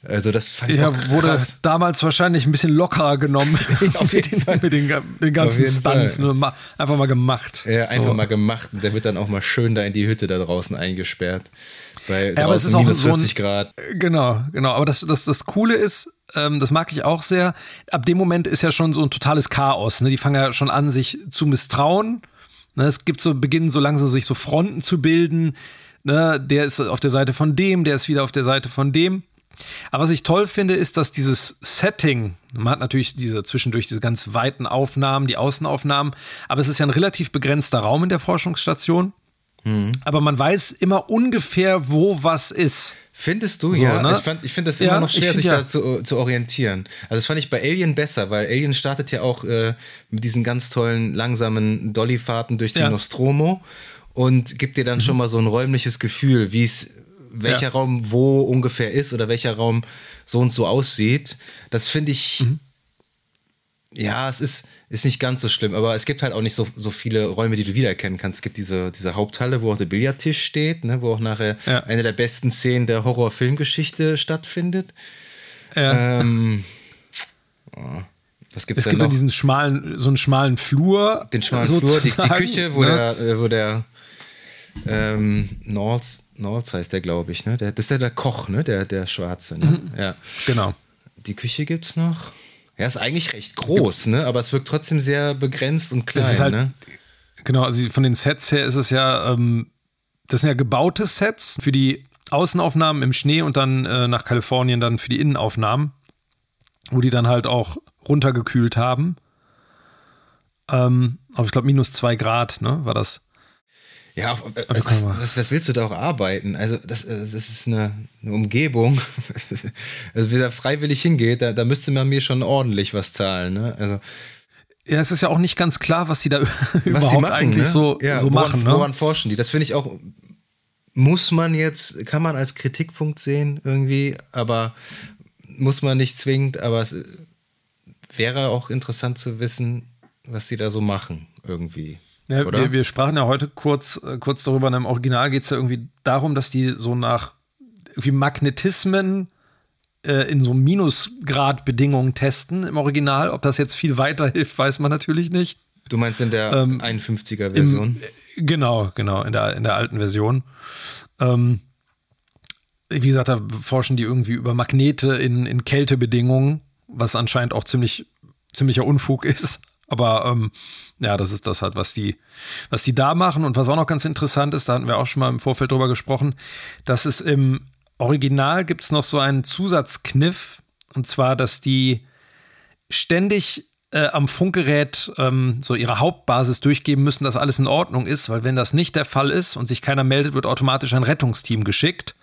Also das fand ich ja, wurde damals wahrscheinlich ein bisschen lockerer genommen. auf jeden Fall. Mit den, den ganzen Stunts. Nur mal, einfach mal gemacht. Ja, einfach so. mal gemacht. Und der wird dann auch mal schön da in die Hütte da draußen eingesperrt. Bei ja, aber es ist auch minus 40 so ein, Grad. Genau, genau. Aber das, das, das Coole ist, ähm, das mag ich auch sehr. Ab dem Moment ist ja schon so ein totales Chaos. Ne? Die fangen ja schon an, sich zu misstrauen Ne, es gibt so, beginnen so langsam sich so Fronten zu bilden. Ne, der ist auf der Seite von dem, der ist wieder auf der Seite von dem. Aber was ich toll finde, ist, dass dieses Setting, man hat natürlich diese zwischendurch diese ganz weiten Aufnahmen, die Außenaufnahmen, aber es ist ja ein relativ begrenzter Raum in der Forschungsstation. Mhm. Aber man weiß immer ungefähr, wo was ist. Findest du, so, ja? Ne? Ich, ich finde das immer ja, noch schwer, sich ja. da zu, zu, orientieren. Also das fand ich bei Alien besser, weil Alien startet ja auch äh, mit diesen ganz tollen, langsamen Dollyfahrten durch die ja. Nostromo und gibt dir dann mhm. schon mal so ein räumliches Gefühl, wie es welcher ja. Raum wo ungefähr ist oder welcher Raum so und so aussieht. Das finde ich, mhm. ja, es ist, ist nicht ganz so schlimm, aber es gibt halt auch nicht so, so viele Räume, die du wiedererkennen kannst. Es gibt diese, diese Haupthalle, wo auch der Billardtisch steht, ne, wo auch nachher ja. eine der besten Szenen der Horrorfilmgeschichte stattfindet. Ja. Ähm, oh. Was gibt's es gibt noch? diesen schmalen, so einen schmalen Flur. Den schmalen Flur, die, die, Küche, wo ne? der, äh, wo der ähm, Nords, Nords heißt der, glaube ich, ne? Der, das ist der, der Koch, ne? Der, der Schwarze, ne? Mhm. Ja. Genau. Die Küche gibt es noch. Ja, ist eigentlich recht groß, ne? Aber es wirkt trotzdem sehr begrenzt und klein, halt, ne? Genau, also von den Sets her ist es ja, ähm, das sind ja gebaute Sets für die Außenaufnahmen im Schnee und dann äh, nach Kalifornien dann für die Innenaufnahmen, wo die dann halt auch runtergekühlt haben. Ähm, aber ich glaube, minus zwei Grad, ne, war das. Ja, äh, was, was, was, willst du da auch arbeiten? Also, das, äh, das ist eine, eine Umgebung. also, wer da freiwillig hingeht, da, da müsste man mir schon ordentlich was zahlen. Ne? Also, ja, es ist ja auch nicht ganz klar, was sie da was überhaupt sie machen, eigentlich ne? so, ja, so woran, machen. Ne? Woran forschen die? Das finde ich auch, muss man jetzt, kann man als Kritikpunkt sehen irgendwie, aber muss man nicht zwingend, aber es wäre auch interessant zu wissen, was sie da so machen irgendwie. Ja, wir, wir, sprachen ja heute kurz, äh, kurz darüber, im Original geht es ja irgendwie darum, dass die so nach irgendwie Magnetismen äh, in so Minusgradbedingungen testen im Original. Ob das jetzt viel weiterhilft, weiß man natürlich nicht. Du meinst in der ähm, 51er-Version? Genau, genau, in der, in der alten Version. Ähm, wie gesagt, da forschen die irgendwie über Magnete in, in Kältebedingungen, was anscheinend auch ziemlich, ziemlicher Unfug ist. Aber ähm, ja, das ist das halt, was die, was die da machen. Und was auch noch ganz interessant ist, da hatten wir auch schon mal im Vorfeld drüber gesprochen, dass es im Original gibt es noch so einen Zusatzkniff. Und zwar, dass die ständig äh, am Funkgerät ähm, so ihre Hauptbasis durchgeben müssen, dass alles in Ordnung ist, weil wenn das nicht der Fall ist und sich keiner meldet, wird automatisch ein Rettungsteam geschickt.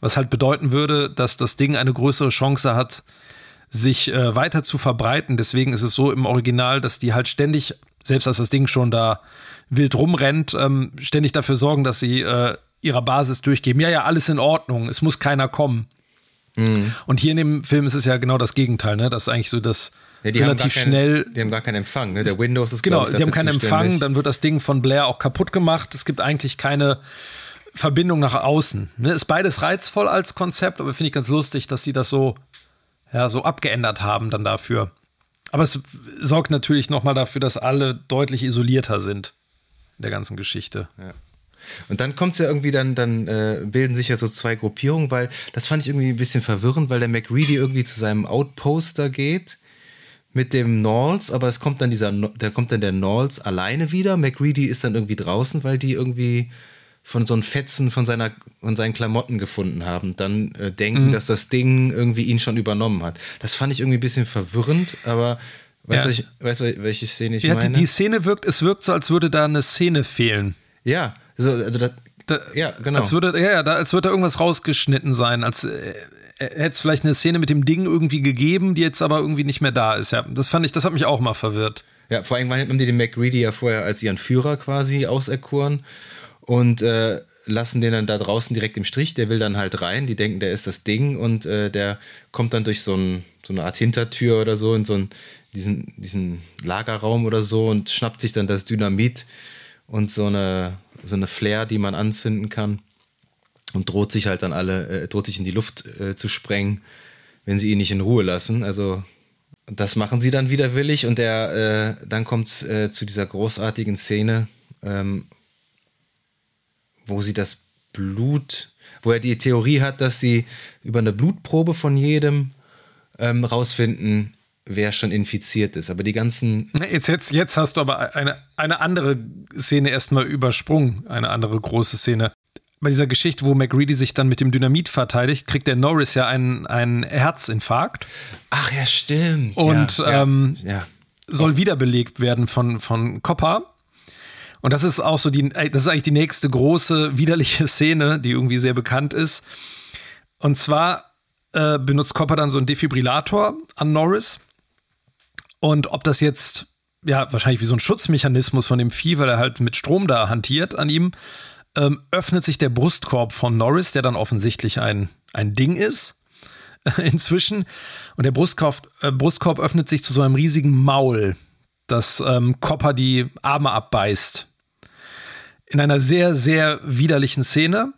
Was halt bedeuten würde, dass das Ding eine größere Chance hat, sich äh, weiter zu verbreiten. Deswegen ist es so im Original, dass die halt ständig, selbst als das Ding schon da wild rumrennt, ähm, ständig dafür sorgen, dass sie äh, ihrer Basis durchgeben. Ja, ja, alles in Ordnung, es muss keiner kommen. Mhm. Und hier in dem Film ist es ja genau das Gegenteil, ne? Das ist eigentlich so das ja, relativ keine, schnell. Die haben gar keinen Empfang, ne? Der Windows ist Genau, ich, die haben keinen Empfang, dann wird das Ding von Blair auch kaputt gemacht. Es gibt eigentlich keine Verbindung nach außen. Ne? Ist beides reizvoll als Konzept, aber finde ich ganz lustig, dass sie das so ja, so abgeändert haben dann dafür. Aber es sorgt natürlich nochmal dafür, dass alle deutlich isolierter sind in der ganzen Geschichte. Ja. Und dann kommt es ja irgendwie, dann, dann äh, bilden sich ja so zwei Gruppierungen, weil das fand ich irgendwie ein bisschen verwirrend, weil der McReady irgendwie zu seinem Outposter geht mit dem Knowles, aber es kommt dann dieser, da kommt dann der Knowles alleine wieder. McReady ist dann irgendwie draußen, weil die irgendwie von so einem Fetzen von, seiner, von seinen Klamotten gefunden haben, dann äh, denken, mhm. dass das Ding irgendwie ihn schon übernommen hat. Das fand ich irgendwie ein bisschen verwirrend, aber weißt du, ja. weißt, welche Szene ich ja, meine? Die, die Szene wirkt, es wirkt so, als würde da eine Szene fehlen. Ja, also, also das, da, ja, genau. Als würde, ja, da, als würde da irgendwas rausgeschnitten sein, als äh, hätte es vielleicht eine Szene mit dem Ding irgendwie gegeben, die jetzt aber irgendwie nicht mehr da ist. Ja, das fand ich, das hat mich auch mal verwirrt. Ja, vor allem haben die den McReady ja vorher als ihren Führer quasi auserkoren und äh, lassen den dann da draußen direkt im Strich. Der will dann halt rein. Die denken, der ist das Ding und äh, der kommt dann durch so, ein, so, eine Art Hintertür oder so in so einen, diesen, diesen Lagerraum oder so und schnappt sich dann das Dynamit und so eine, so eine Flare, die man anzünden kann und droht sich halt dann alle, äh, droht sich in die Luft äh, zu sprengen, wenn sie ihn nicht in Ruhe lassen. Also das machen sie dann widerwillig und der, äh, dann kommt es äh, zu dieser großartigen Szene, ähm, wo sie das Blut, wo er die Theorie hat, dass sie über eine Blutprobe von jedem ähm, rausfinden, wer schon infiziert ist. Aber die ganzen. Jetzt, jetzt, jetzt hast du aber eine, eine andere Szene erstmal übersprungen, eine andere große Szene. bei dieser Geschichte, wo McReady sich dann mit dem Dynamit verteidigt, kriegt der Norris ja einen, einen Herzinfarkt. Ach ja, stimmt. Und ja, ähm, ja. soll wiederbelegt werden von, von Copper. Und das ist auch so die, das ist eigentlich die nächste große widerliche Szene, die irgendwie sehr bekannt ist. Und zwar äh, benutzt Copper dann so einen Defibrillator an Norris. Und ob das jetzt, ja, wahrscheinlich wie so ein Schutzmechanismus von dem Vieh, weil er halt mit Strom da hantiert an ihm, ähm, öffnet sich der Brustkorb von Norris, der dann offensichtlich ein, ein Ding ist. Inzwischen. Und der Brustkorb, äh, Brustkorb öffnet sich zu so einem riesigen Maul, das ähm, Copper die Arme abbeißt. In einer sehr, sehr widerlichen Szene.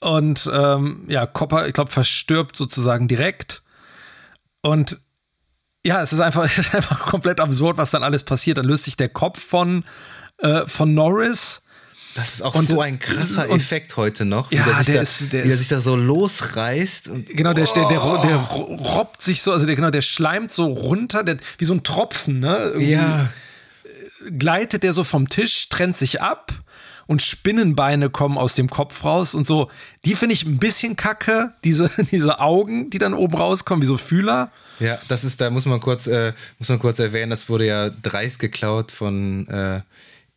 Und ähm, ja, Copper, ich glaube, verstirbt sozusagen direkt. Und ja, es ist, einfach, es ist einfach komplett absurd, was dann alles passiert. Dann löst sich der Kopf von, äh, von Norris das ist auch und, so ein krasser und, Effekt heute noch, wie, ja, der, sich der da, ist, der wie er ist, sich da so losreißt. Genau, der, der, der, der, robbt sich so, also der, genau, der schleimt so runter, der, wie so ein Tropfen, ne? Irgendwie ja. Gleitet der so vom Tisch, trennt sich ab und Spinnenbeine kommen aus dem Kopf raus und so. Die finde ich ein bisschen kacke, diese, diese Augen, die dann oben rauskommen, wie so Fühler. Ja, das ist, da muss man kurz, äh, muss man kurz erwähnen, das wurde ja dreist geklaut von äh,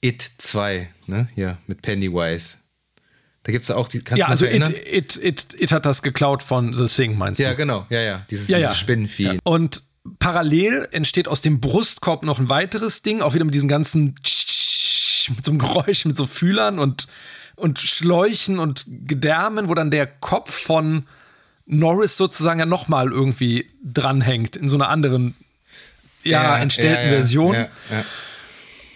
It 2, ne? Hier, mit Pennywise. Da gibt es auch die, kannst ja, also erinnern? It, It, It, It hat das geklaut von The Thing, meinst ja, du? Ja, genau, ja, ja. Dieses, ja, dieses ja. Spinnenvieh. Ja. Und parallel entsteht aus dem Brustkorb noch ein weiteres Ding, auch wieder mit diesen ganzen mit so einem Geräusch, mit so Fühlern und, und Schläuchen und Gedärmen, wo dann der Kopf von Norris sozusagen ja nochmal irgendwie dranhängt in so einer anderen, ja, ja entstellten Version. Ja, ja.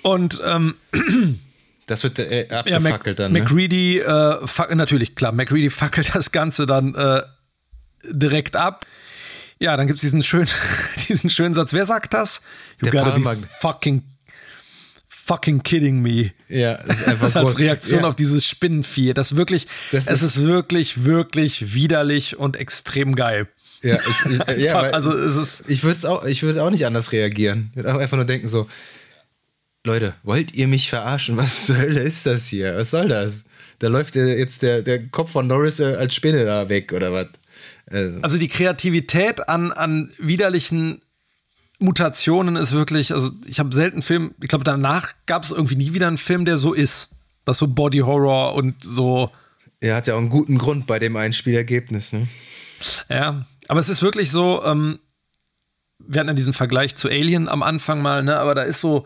Und ähm, das wird äh, abgefackelt dann. Ne? McReady, äh, natürlich, klar, McReady fackelt das Ganze dann äh, direkt ab. Ja, dann gibt es diesen, schön, diesen schönen Satz. Wer sagt das? You Der gotta Palmer. be fucking, fucking kidding me. Ja, das ist einfach das als Reaktion ja. auf dieses Spinnenvieh. Das wirklich, das es ist, ist wirklich, wirklich widerlich und extrem geil. Ja, ich, ich, ja also es ist. Ich würde auch, ich würde auch nicht anders reagieren. Ich würde auch einfach nur denken so, Leute, wollt ihr mich verarschen? Was zur Hölle ist das hier? Was soll das? Da läuft jetzt der, der Kopf von Norris äh, als Spinne da weg oder was? Also, also die Kreativität an, an widerlichen Mutationen ist wirklich, also ich habe selten Film, ich glaube danach gab es irgendwie nie wieder einen Film, der so ist. Was so Body Horror und so. Er hat ja auch einen guten Grund bei dem Einspielergebnis, ne? Ja, aber es ist wirklich so, ähm, wir hatten ja diesen Vergleich zu Alien am Anfang mal, ne? Aber da ist so,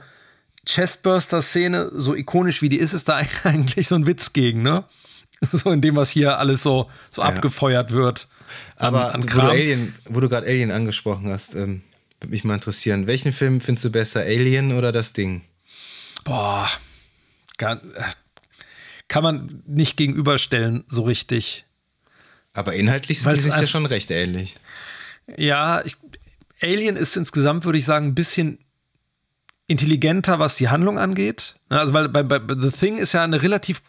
Chestburster-Szene, so ikonisch wie die ist, ist da eigentlich so ein Witz gegen, ne? So in dem, was hier alles so, so ja. abgefeuert wird. An, Aber an wo du, Alien, wo du gerade Alien angesprochen hast, ähm, würde mich mal interessieren, welchen Film findest du besser, Alien oder das Ding? Boah, kann, kann man nicht gegenüberstellen, so richtig. Aber inhaltlich sind die sich ja schon recht ähnlich. Ja, ich, Alien ist insgesamt, würde ich sagen, ein bisschen intelligenter, was die Handlung angeht. Also, weil bei, bei The Thing ist ja eine relativ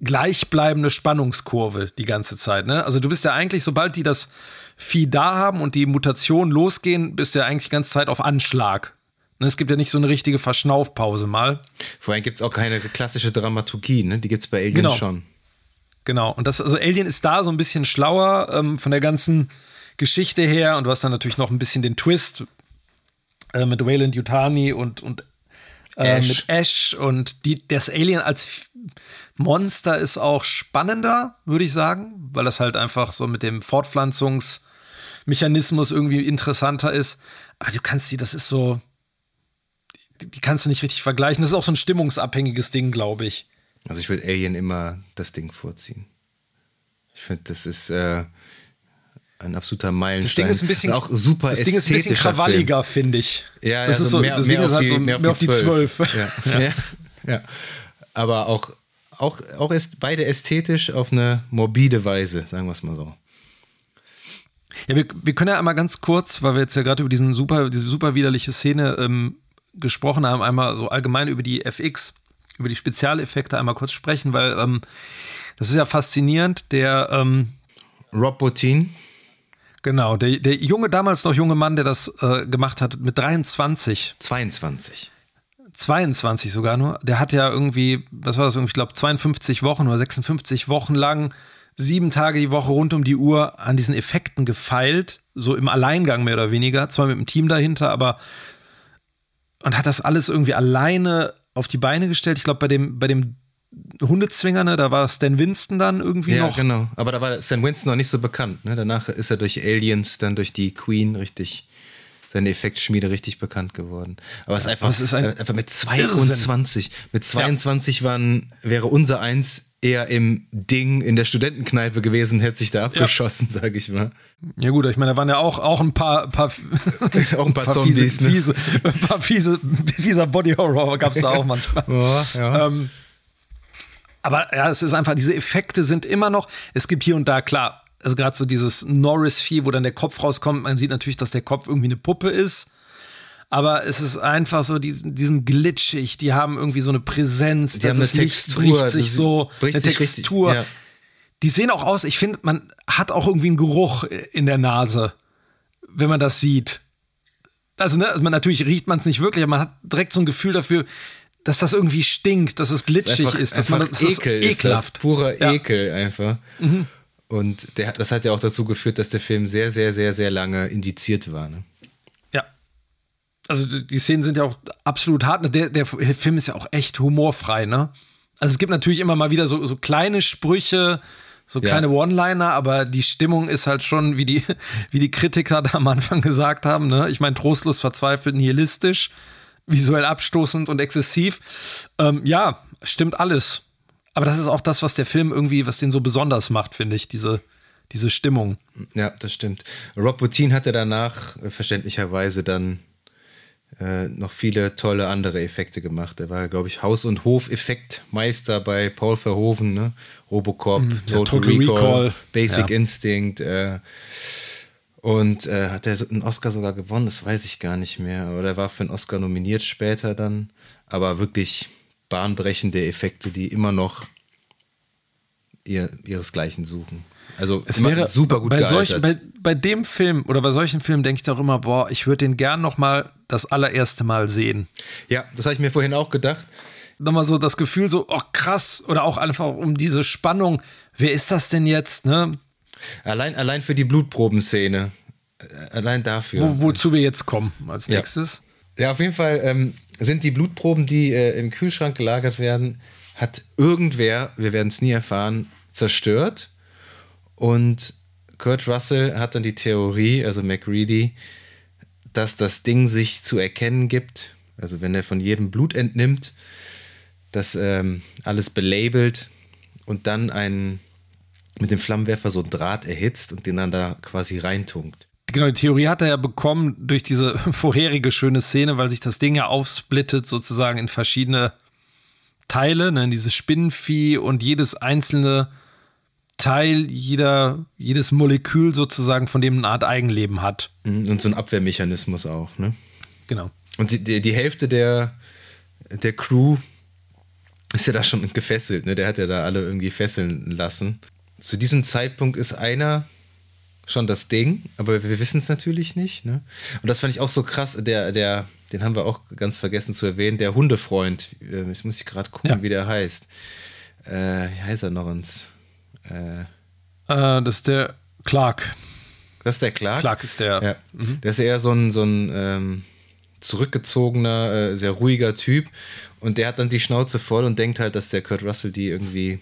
gleichbleibende Spannungskurve die ganze Zeit. Ne? Also, du bist ja eigentlich, sobald die das Vieh da haben und die Mutationen losgehen, bist du ja eigentlich die ganze Zeit auf Anschlag. Ne? Es gibt ja nicht so eine richtige Verschnaufpause mal. Vor allem gibt es auch keine klassische Dramaturgie, ne? die gibt es bei Alien genau. schon. Genau, und das, also Alien ist da so ein bisschen schlauer ähm, von der ganzen Geschichte her und du hast dann natürlich noch ein bisschen den Twist, äh, mit Wayland Yutani und, und äh, Ash. mit Ash und die, das Alien als Monster ist auch spannender, würde ich sagen, weil das halt einfach so mit dem Fortpflanzungsmechanismus irgendwie interessanter ist. Aber du kannst die, das ist so, die, die kannst du nicht richtig vergleichen. Das ist auch so ein stimmungsabhängiges Ding, glaube ich. Also ich würde Alien immer das Ding vorziehen. Ich finde, das ist äh, ein absoluter Meilenstein. Das Ding ist ein bisschen, auch super das Ding ist ein bisschen krawalliger, finde ich. Ja, das ja, ist so mehr, das mehr Ding ist halt die, so mehr auf mehr auf die zwölf. Ja. ja. ja. ja. Aber auch, auch, auch ist beide ästhetisch auf eine morbide Weise, sagen wir es mal so. Ja, wir, wir können ja einmal ganz kurz, weil wir jetzt ja gerade über diesen super, diese super widerliche Szene ähm, gesprochen haben, einmal so allgemein über die FX, über die Spezialeffekte einmal kurz sprechen, weil ähm, das ist ja faszinierend. Der ähm, Rob Bottin Genau, der, der junge, damals noch junge Mann, der das äh, gemacht hat, mit 23. 22. 22 sogar nur. Der hat ja irgendwie, was war das, ich glaube 52 Wochen oder 56 Wochen lang, sieben Tage die Woche rund um die Uhr an diesen Effekten gefeilt, so im Alleingang mehr oder weniger, zwar mit dem Team dahinter, aber und hat das alles irgendwie alleine auf die Beine gestellt. Ich glaube, bei dem, bei dem Hundezwinger, ne, da war Stan Winston dann irgendwie ja, noch. Ja, genau. Aber da war Stan Winston noch nicht so bekannt. Ne? Danach ist er durch Aliens, dann durch die Queen richtig seine Effektschmiede richtig bekannt geworden. Aber es ist einfach, es ist ein einfach mit 22, Irrsinn. mit 22 ja. waren, wäre unser Eins eher im Ding in der Studentenkneipe gewesen, hätte sich da abgeschossen, ja. sag ich mal. Ja gut, ich meine, da waren ja auch, auch ein paar, paar auch ein paar, paar Zombies, fiese, ne? fiese, ein paar fiese, fieser Body Horror gab es da auch manchmal. Oh, ja. Ähm, aber ja, es ist einfach, diese Effekte sind immer noch, es gibt hier und da, klar, also gerade so dieses Norris-Vieh, wo dann der Kopf rauskommt, man sieht natürlich, dass der Kopf irgendwie eine Puppe ist. Aber es ist einfach so, diesen, diesen glitschig, die haben irgendwie so eine Präsenz, die haben eine Textur, bricht sich so, bricht eine sich Textur. Richtig, ja. Die sehen auch aus, ich finde, man hat auch irgendwie einen Geruch in der Nase, wenn man das sieht. Also, ne, also man, natürlich riecht man es nicht wirklich, aber man hat direkt so ein Gefühl dafür, dass das irgendwie stinkt, dass es glitschig ist, einfach, ist, dass man das Ekel ist ekelhaft. Das purer Ja. Ekel einfach. Mhm. Und der, das hat ja auch dazu geführt, dass der Film sehr, sehr, sehr, sehr lange indiziert war. Ne? Ja. Also die Szenen sind ja auch absolut hart. Der, der Film ist ja auch echt humorfrei, ne? Also es gibt natürlich immer mal wieder so, so kleine Sprüche, so Ja. kleine One-Liner, aber die Stimmung ist halt schon, wie die, wie die Kritiker da am Anfang gesagt haben, ne? Ich meine, trostlos, verzweifelt, nihilistisch, visuell abstoßend und exzessiv. Ähm, ja, stimmt alles. Aber das ist auch das, was der Film irgendwie, was den so besonders macht, finde ich, diese, diese Stimmung. Ja, das stimmt. Rob Bottin hatte danach äh, verständlicherweise dann äh, noch viele tolle andere Effekte gemacht. Er war, glaube ich, Haus- und Hof-Effektmeister bei Paul Verhoeven, ne? Robocop, Mhm. ja, Total, Total Recall, Recall. Basic Ja. Instinct. Äh, und äh, hat er einen Oscar sogar gewonnen? Das weiß ich gar nicht mehr. Oder er war für einen Oscar nominiert später dann. Aber wirklich bahnbrechende Effekte, die immer noch ihr, ihresgleichen suchen. Also Es wäre super gut bei, solchen, bei, bei dem Film oder bei solchen Filmen denke ich doch immer, boah, ich würde den gern noch mal das allererste Mal sehen. Ja, das habe ich mir vorhin auch gedacht. Nochmal so das Gefühl, so, oh krass, oder auch einfach um diese Spannung, wer ist das denn jetzt, ne? Allein, allein für die Blutprobenszene. Allein dafür. Wo, wozu wir jetzt kommen als Ja. nächstes. Ja, auf jeden Fall ähm, sind die Blutproben, die äh, im Kühlschrank gelagert werden, hat irgendwer, wir werden es nie erfahren, zerstört. Und Kurt Russell hat dann die Theorie, also McReady, dass das Ding sich zu erkennen gibt. Also wenn er von jedem Blut entnimmt, das ähm, alles belabelt und dann einen mit dem Flammenwerfer so einen Draht erhitzt und den dann da quasi reintunkt. Genau, die Theorie hat er ja bekommen durch diese vorherige schöne Szene, weil sich das Ding ja aufsplittet sozusagen in verschiedene Teile, ne, in dieses Spinnenvieh und jedes einzelne Teil, jeder, jedes Molekül sozusagen, von dem eine Art Eigenleben hat. Mhm, Und so ein Abwehrmechanismus auch, ne? Genau. Und die, die, die Hälfte der, der Crew ist ja da schon gefesselt, ne? Der hat ja da alle irgendwie fesseln lassen. Zu diesem Zeitpunkt ist einer schon das Ding, aber wir wissen es natürlich nicht, ne? Und das fand ich auch so krass, der, der, den haben wir auch ganz vergessen zu erwähnen, der Hundefreund, äh, jetzt muss ich gerade gucken, Ja. wie der heißt. Äh, wie heißt er noch uns? Äh, Äh, das ist der Clark. das ist der Clark? Clark ist der. Ja. Der ist eher so ein, so ein ähm, zurückgezogener, äh, sehr ruhiger Typ. Und der hat dann die Schnauze voll und denkt halt, dass der Kurt Russell die irgendwie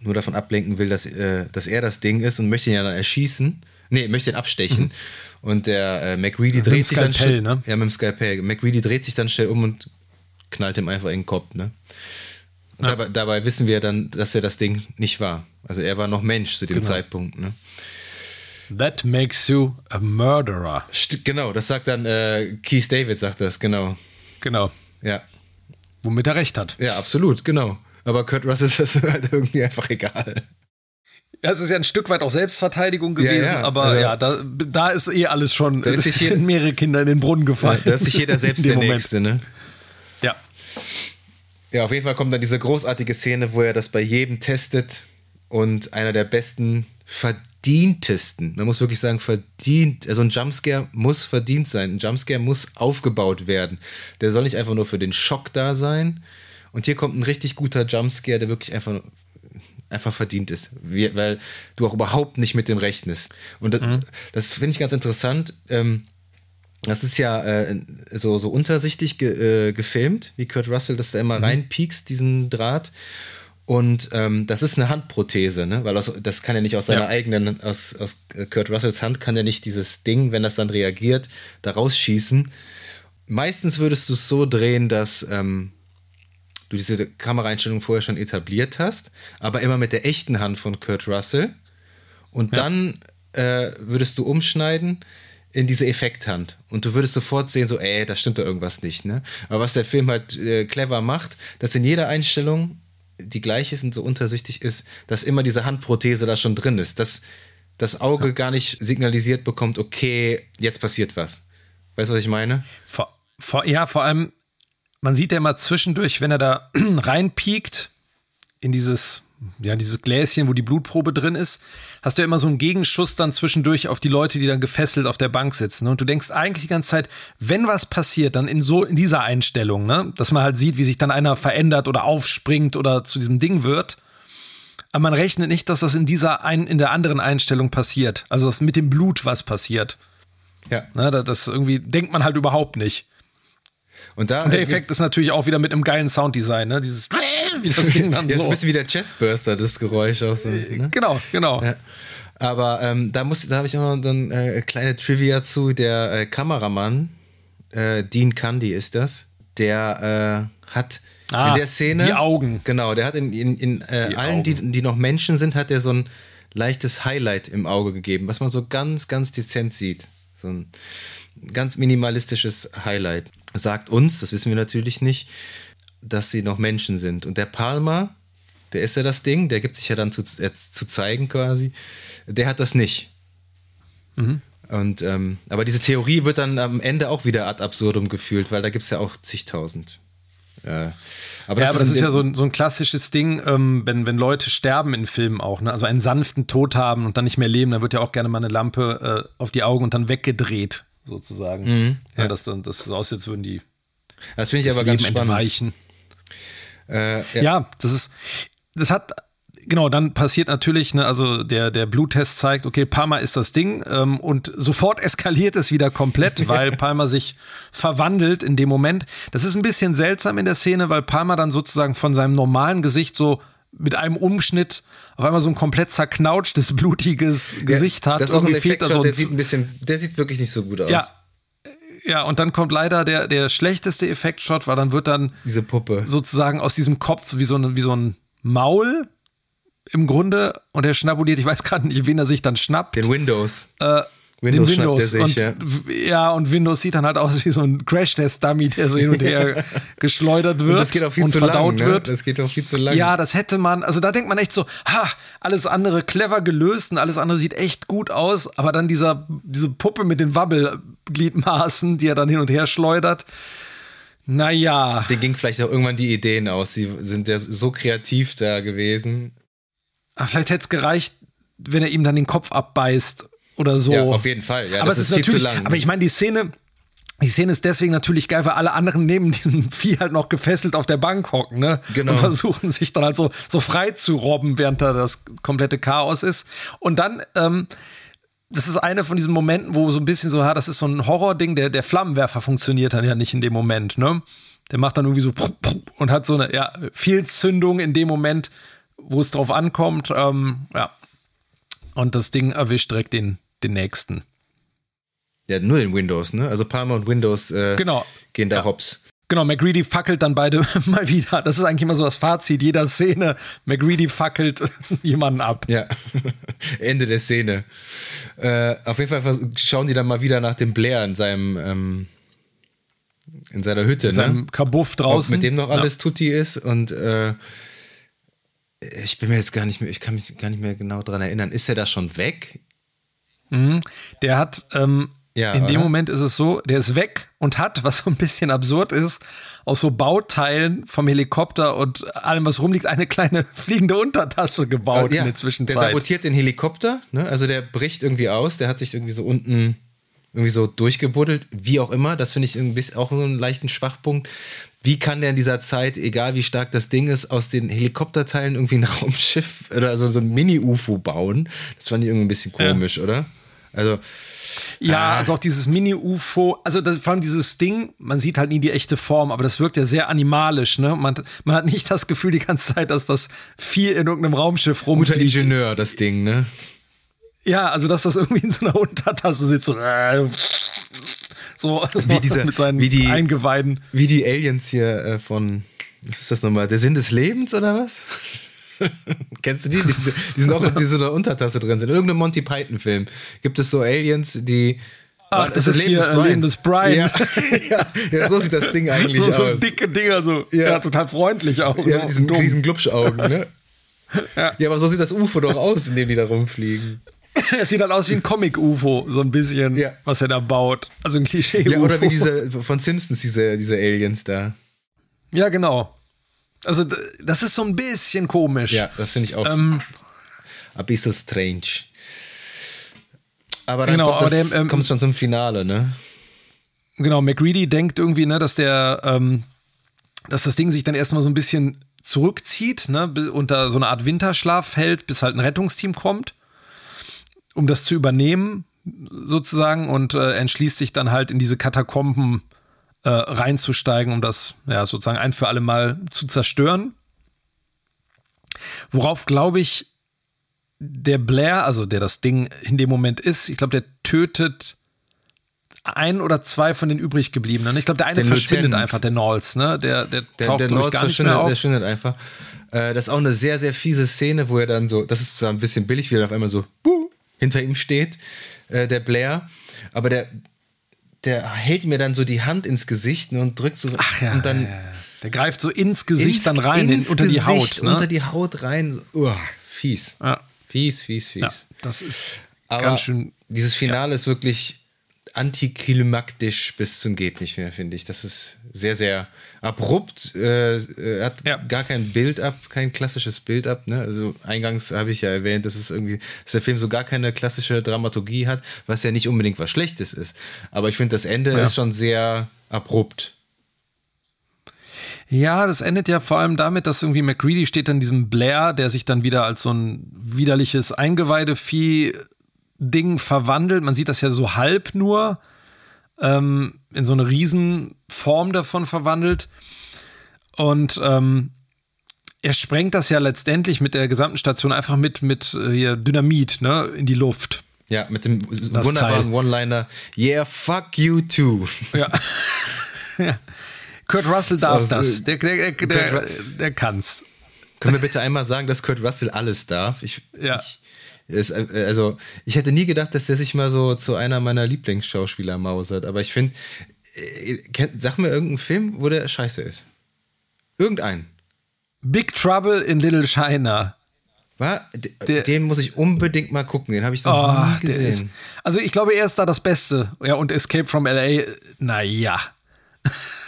nur davon ablenken will, dass, äh, dass er das Ding ist und möchte ihn ja dann erschießen. Nee, möchte ihn abstechen. Und der äh, McReady dem dreht sich dann Skalpell, schnell. ne? Ja, mit dem Skalpell. McReady dreht sich dann schnell um und knallt ihm einfach in den Kopf, ne? Und dabei, dabei wissen wir dann, dass er das Ding nicht war. Also er war noch Mensch zu dem Genau. Zeitpunkt, ne? That makes you a murderer. St genau, das sagt dann äh, Keith David, sagt das, genau. Genau. Ja, Womit er recht hat. ja, absolut, genau. Aber Kurt Russell ist das halt irgendwie einfach egal. Ja, es ist ja ein Stück weit auch Selbstverteidigung Ja, gewesen, ja, aber also- ja, da, da ist eh alles schon. Da ist jeder- sind mehrere Kinder in den Brunnen gefallen. Da ist sich jeder selbst In der Moment. Nächste, ne? Ja. Ja, auf jeden Fall kommt dann diese großartige Szene, wo er das bei jedem testet und einer der besten verdientesten, man muss wirklich sagen, verdient, also ein Jumpscare muss verdient sein. Ein Jumpscare muss aufgebaut werden. Der soll nicht einfach nur für den Schock da sein. Und hier kommt ein richtig guter Jumpscare, der wirklich einfach, einfach verdient ist. Weil du auch überhaupt nicht mit dem rechnest. Und das, mhm. das finde ich ganz interessant. Ähm, das ist ja äh, so, so untersichtig ge, äh, gefilmt, wie Kurt Russell das da immer mhm. reinpiekst, diesen Draht. Und ähm, das ist eine Handprothese, ne? Weil aus, das kann ja nicht aus seiner ja. eigenen, aus, aus Kurt Russells Hand kann ja nicht dieses Ding, wenn das dann reagiert, da rausschießen. Meistens würdest du es so drehen, dass ähm, du diese Kameraeinstellung vorher schon etabliert hast, aber immer mit der echten Hand von Kurt Russell. Und ja. dann äh, würdest du umschneiden in diese Effekthand. Und du würdest sofort sehen, so, ey, da stimmt da irgendwas nicht. Ne? Aber was der Film halt äh, clever macht, dass in jeder Einstellung die gleich ist und so untersichtig ist, dass immer diese Handprothese da schon drin ist, dass das Auge ja. gar nicht signalisiert bekommt, okay, jetzt passiert was. Weißt du, was ich meine? Vor, vor, ja, vor allem, man sieht ja immer zwischendurch, wenn er da reinpiekt in dieses ja, dieses Gläschen, wo die Blutprobe drin ist, hast du ja immer so einen Gegenschuss dann zwischendurch auf die Leute, die dann gefesselt auf der Bank sitzen. Und du denkst eigentlich die ganze Zeit, wenn was passiert, dann in so in dieser Einstellung, ne? dass man halt sieht, wie sich dann einer verändert oder aufspringt oder zu diesem Ding wird. Aber man rechnet nicht, dass das in dieser ein, in der anderen Einstellung passiert. Also dass mit dem Blut was passiert. Ja. Ne, das irgendwie denkt man halt überhaupt nicht. Und, da, und der Effekt ist natürlich auch wieder mit einem geilen Sounddesign, ne? Dieses wie das Ding dann so. Jetzt ein bisschen wie der Chestburster, das Geräusch auch so. Ne? Genau, genau. Ja. Aber ähm, da, da habe ich immer so ein äh, kleine Trivia zu. Der äh, Kameramann, äh, Dean Candy ist das, der äh, hat ah, in der Szene. Die Augen. Genau, der hat in, in, in äh, allen, die, die noch Menschen sind, hat er so ein leichtes Highlight im Auge gegeben, was man so ganz, ganz dezent sieht. So ein ganz minimalistisches Highlight. Sagt uns, das wissen wir natürlich nicht, dass sie noch Menschen sind. Und der Palmer, der ist ja das Ding, der gibt sich ja dann zu, jetzt zu zeigen quasi, der hat das nicht. Mhm. Und, ähm, aber diese Theorie wird dann am Ende auch wieder ad absurdum gefühlt, weil da gibt es ja auch zigtausend. Ja, aber das, ja, aber ist, das ist ja so ein, so ein klassisches Ding, ähm, wenn, wenn Leute sterben in Filmen auch, ne? also einen sanften Tod haben und dann nicht mehr leben, dann wird ja auch gerne mal eine Lampe äh, auf die Augen und dann weggedreht, sozusagen. Mhm, ja. ja. dass dann das so aussieht, als würden die das finde ich aber Leben ganz spannend. Entweichen. Äh, ja. ja, das ist, das hat genau, dann passiert natürlich, ne, also der, der Bluttest zeigt, okay, Palmer ist das Ding ähm, und sofort eskaliert es wieder komplett, weil Palmer sich verwandelt in dem Moment. Das ist ein bisschen seltsam in der Szene, weil Palmer dann sozusagen von seinem normalen Gesicht so mit einem Umschnitt auf einmal so ein komplett zerknautschtes, blutiges Gesicht hat. Das ist auch ein Effekt, so der sieht ein bisschen, der sieht wirklich nicht so gut aus. Ja, ja, und dann kommt leider der, der schlechteste Effektshot, weil dann wird dann diese Puppe sozusagen aus diesem Kopf wie so, ein, wie so ein Maul im Grunde und er schnabuliert, ich weiß gerade nicht, wen er sich dann schnappt. Den Windows. Äh, Windows, den Windows. Sich, und, ja. ja. und Windows sieht dann halt aus wie so ein Crash-Test-Dummy, der so hin und her geschleudert wird. Und das geht auch viel und zu verdaut lang, ne? wird. Das geht auch viel zu lang. Ja, das hätte man, also da denkt man echt so, ha, alles andere clever gelöst und alles andere sieht echt gut aus, aber dann dieser, diese Puppe mit den Wabbelgliedmaßen, die er dann hin und her schleudert. Naja. Den ging vielleicht auch irgendwann die Ideen aus. Sie sind ja so kreativ da gewesen. Aber vielleicht hätte es gereicht, wenn er ihm dann den Kopf abbeißt oder so. Ja, auf jeden Fall. Ja, aber das ist, ist viel zu lang. Aber ich meine, die Szene, die Szene ist deswegen natürlich geil, weil alle anderen neben diesem Vieh halt noch gefesselt auf der Bank hocken, ne? Genau. Und versuchen sich dann halt so, so frei zu robben, während da das komplette Chaos ist. Und dann, ähm, das ist eine von diesen Momenten, wo so ein bisschen so, ja, das ist so ein Horror-Ding, der, der Flammenwerfer funktioniert dann ja nicht in dem Moment, ne? Der macht dann irgendwie so und hat so eine, ja, Fehlzündung in dem Moment, wo es drauf ankommt, ähm, ja. Und das Ding erwischt direkt den, den nächsten. Ja, nur den Windows, ne? Also Palmer und Windows äh, genau. gehen da ja. hops. Genau, McGreedy fackelt dann beide mal wieder. Das ist eigentlich immer so das Fazit jeder Szene. McGreedy fackelt jemanden ab. Ja, Ende der Szene. Äh, auf jeden Fall schauen die dann mal wieder nach dem Blair in seinem ähm, in seiner Hütte, in ne? seinem Kabuff draußen. Ob mit dem noch alles ja. Tutti ist und äh, ich bin mir jetzt gar nicht mehr, ich kann mich gar nicht mehr genau daran erinnern. Ist er da schon weg? Mhm. Der hat, ähm, Ja, in dem Moment ist es so, der ist weg und hat, was so ein bisschen absurd ist, aus so Bauteilen vom Helikopter und allem, was rumliegt, eine kleine fliegende Untertasse gebaut ja, in der Zwischenzeit. Der sabotiert den Helikopter, ne? also der bricht irgendwie aus, der hat sich irgendwie so unten irgendwie so durchgebuddelt, wie auch immer. Das finde ich irgendwie auch so einen leichten Schwachpunkt. Wie kann der in dieser Zeit, egal wie stark das Ding ist, aus den Helikopterteilen irgendwie ein Raumschiff oder so, so ein Mini-UFO bauen? Das fand ich irgendwie ein bisschen komisch, ja. oder? Also, ja, ah. also auch dieses Mini-UFO, also das, vor allem dieses Ding, man sieht halt nie die echte Form, aber das wirkt ja sehr animalisch, ne? Man, man hat nicht das Gefühl die ganze Zeit, dass das viel in irgendeinem Raumschiff rumfliegt. Guter Ingenieur, das Ding, ne? Ja, also dass das irgendwie in so einer Untertasse sitzt, so, äh, so, so wie diese, mit seinen wie die, Eingeweiden. Wie die Aliens hier äh, von, was ist das nochmal, der Sinn des Lebens oder was? Kennst du die? Die sind, die sind auch in dieser Untertasse drin. Sind. In irgendeinem Monty Python-Film gibt es so Aliens, die. Ach, das, das ist Leben hier Brian. Leben des Brian. Ja, ja, ja, so sieht das Ding eigentlich so, so aus. So dicke Dinger, so. Ja. ja, total freundlich auch. Ja, mit diesen riesen Glubschaugen, ne? ja. ja, aber so sieht das UFO doch aus, in dem die da rumfliegen. Es sieht dann aus wie ein Comic-UFO, so ein bisschen, ja. was er da baut. Also ein Klischee-UFO. Ja, oder wie diese von Simpsons, diese, diese Aliens da. Ja, genau. Also, das ist so ein bisschen komisch. Ja, das finde ich auch ähm, ein bisschen strange. Aber dann genau, kommt, das, ähm, kommt schon zum Finale, ne? Genau, McReady denkt irgendwie, ne, dass der, ähm, dass das Ding sich dann erstmal so ein bisschen zurückzieht, ne, unter so eine Art Winterschlaf hält, bis halt ein Rettungsteam kommt, um das zu übernehmen, sozusagen, und äh, entschließt sich dann halt in diese Katakomben äh, reinzusteigen, um das ja sozusagen ein für alle Mal zu zerstören. Worauf, glaube ich, der Blair, also der das Ding in dem Moment ist, ich glaube, der tötet ein oder zwei von den übrig gebliebenen. Ich glaube, der eine der verschwindet Lieutenant. einfach, der Knowles, ne? Der, der, der taucht der Knowles gar nicht mehr auf. Der verschwindet einfach. Äh, das ist auch eine sehr, sehr fiese Szene, wo er dann so, das ist zwar ein bisschen billig, wie er auf einmal so buh, hinter ihm steht, äh, der Blair. Aber der, der hält mir dann so die Hand ins Gesicht ne, und drückt so. Ach ja, und dann, ja, ja. Der greift so ins Gesicht ins, dann rein, in, unter Gesicht, die Haut. Ne? Unter die Haut rein. Uah, fies. Ja. Fies, fies, fies. Das ist Aber ganz schön. Dieses Finale ist wirklich antiklimaktisch bis zum geht nicht mehr, finde ich. Das ist sehr, sehr abrupt. Äh, hat ja. gar kein Bild-up, kein klassisches Bild-up. Ne? Also eingangs habe ich ja erwähnt, dass es irgendwie, dass der Film so gar keine klassische Dramaturgie hat, was ja nicht unbedingt was Schlechtes ist. Aber ich finde, das Ende ja. ist schon sehr abrupt. Ja, das endet ja vor allem damit, dass irgendwie McCready steht an diesem Blair, der sich dann wieder als so ein widerliches Eingeweidevieh Ding verwandelt. Man sieht das ja so halb nur ähm, in so eine Riesenform davon verwandelt. Und ähm, er sprengt das ja letztendlich mit der gesamten Station einfach mit, mit äh, Dynamit ne, in die Luft. Ja, mit dem das wunderbaren One-Liner, yeah, fuck you too. Ja. ja. Kurt Russell darf so, das. Der, der, der, der, der kann's. Können wir bitte einmal sagen, dass Kurt Russell alles darf? Ich, ja. ich, ist, äh, also, ich hätte nie gedacht, dass der sich mal so zu einer meiner Lieblingsschauspieler mausert, aber ich finde, äh, sag mir irgendeinen Film, wo der scheiße ist. Irgendeinen. Big Trouble in Little China. Was? Der, den muss ich unbedingt mal gucken. Den habe ich noch oh, nie gesehen. Ist, also ich glaube, er ist da das Beste. Ja, und Escape from LA, naja.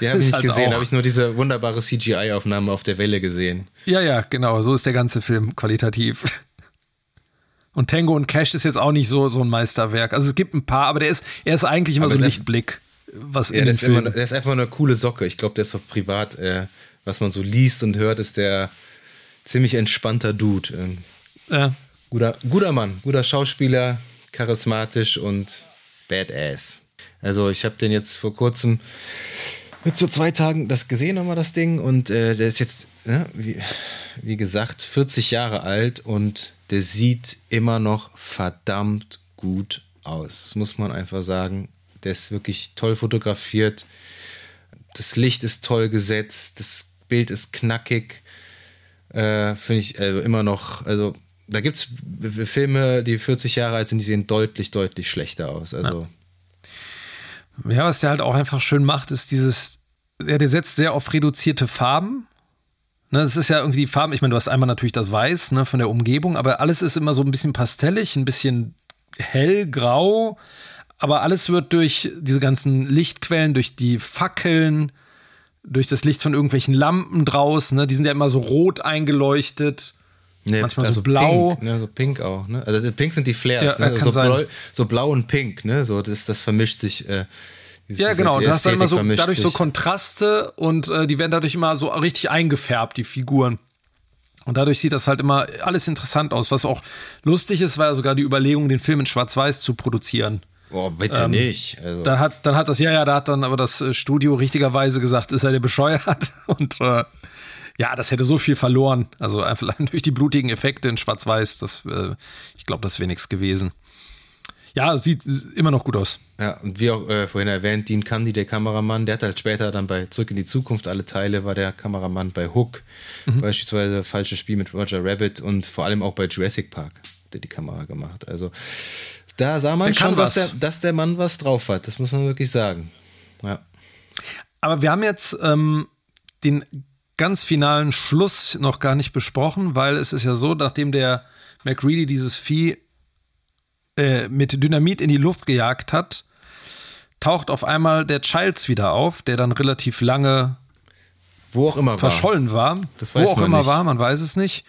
Den habe ich nicht halt gesehen, habe ich nur diese wunderbare CGI-Aufnahme auf der Welle gesehen. Ja, ja, genau. So ist der ganze Film qualitativ. Und Tango und Cash ist jetzt auch nicht so, so ein Meisterwerk. Also es gibt ein paar, aber der ist, er ist eigentlich immer aber so ein Lichtblick. Was ja, der ist, immer, der ist, einfach eine coole Socke. Ich glaube, der ist doch privat, äh, was man so liest und hört, ist der ziemlich entspannter Dude. Ähm, ja. Guter, guter Mann, guter Schauspieler, charismatisch und badass. Also ich habe den jetzt vor kurzem mit so zwei Tagen das gesehen nochmal das Ding und äh, der ist jetzt, ja, wie, wie gesagt, 40 Jahre alt und der sieht immer noch verdammt gut aus. Das muss man einfach sagen. Der ist wirklich toll fotografiert. Das Licht ist toll gesetzt. Das Bild ist knackig. Äh, Finde ich also immer noch, also da gibt es Filme, die 40 Jahre alt sind, die sehen deutlich, deutlich schlechter aus. Also. Ja. ja, was der halt auch einfach schön macht, ist dieses, ja, der setzt sehr auf reduzierte Farben. Ne, das ist ja irgendwie die Farben. Ich meine, du hast einmal natürlich das Weiß ne, von der Umgebung, aber alles ist immer so ein bisschen pastellig, ein bisschen hellgrau. aber alles wird durch diese ganzen Lichtquellen, durch die Fackeln, durch das Licht von irgendwelchen Lampen draußen, ne? die sind ja immer so rot eingeleuchtet. Nee, manchmal also so blau. Pink, ne? so pink auch. Ne? Also pink sind die Flares, ja, ne? so, blau, so, blau, und pink, ne? So, das, das vermischt sich. Äh, ja, genau. Du hast dann immer so dadurch sich. so Kontraste und äh, die werden dadurch immer so richtig eingefärbt, die Figuren. Und dadurch sieht das halt immer alles interessant aus. Was auch lustig ist, war ja sogar die Überlegung, den Film in Schwarz-Weiß zu produzieren. Boah, bitte ähm, nicht. Also. Da hat, dann hat das, ja, ja, da hat dann aber das äh, Studio richtigerweise gesagt, ist er der bescheuert? Und äh, ja, das hätte so viel verloren. Also einfach durch die blutigen Effekte in Schwarz-Weiß, das, äh, ich glaube, das wäre nichts gewesen. Ja, sieht immer noch gut aus. Ja, und wie auch äh, vorhin erwähnt, Dean Candy, der Kameramann, der hat halt später dann bei Zurück in die Zukunft alle Teile, war der Kameramann bei Hook, mhm. beispielsweise Falsches Spiel mit Roger Rabbit und vor allem auch bei Jurassic Park, der die Kamera gemacht. Also da sah man der schon, dass der, dass der Mann was drauf hat. Das muss man wirklich sagen. Ja. Aber wir haben jetzt ähm, den ganz finalen Schluss noch gar nicht besprochen, weil es ist ja so, nachdem der McReady dieses Vieh äh, mit Dynamit in die Luft gejagt hat, taucht auf einmal der Childs wieder auf, der dann relativ lange wo auch immer verschollen war. war. Das weiß wo auch man immer nicht. war, man weiß es nicht.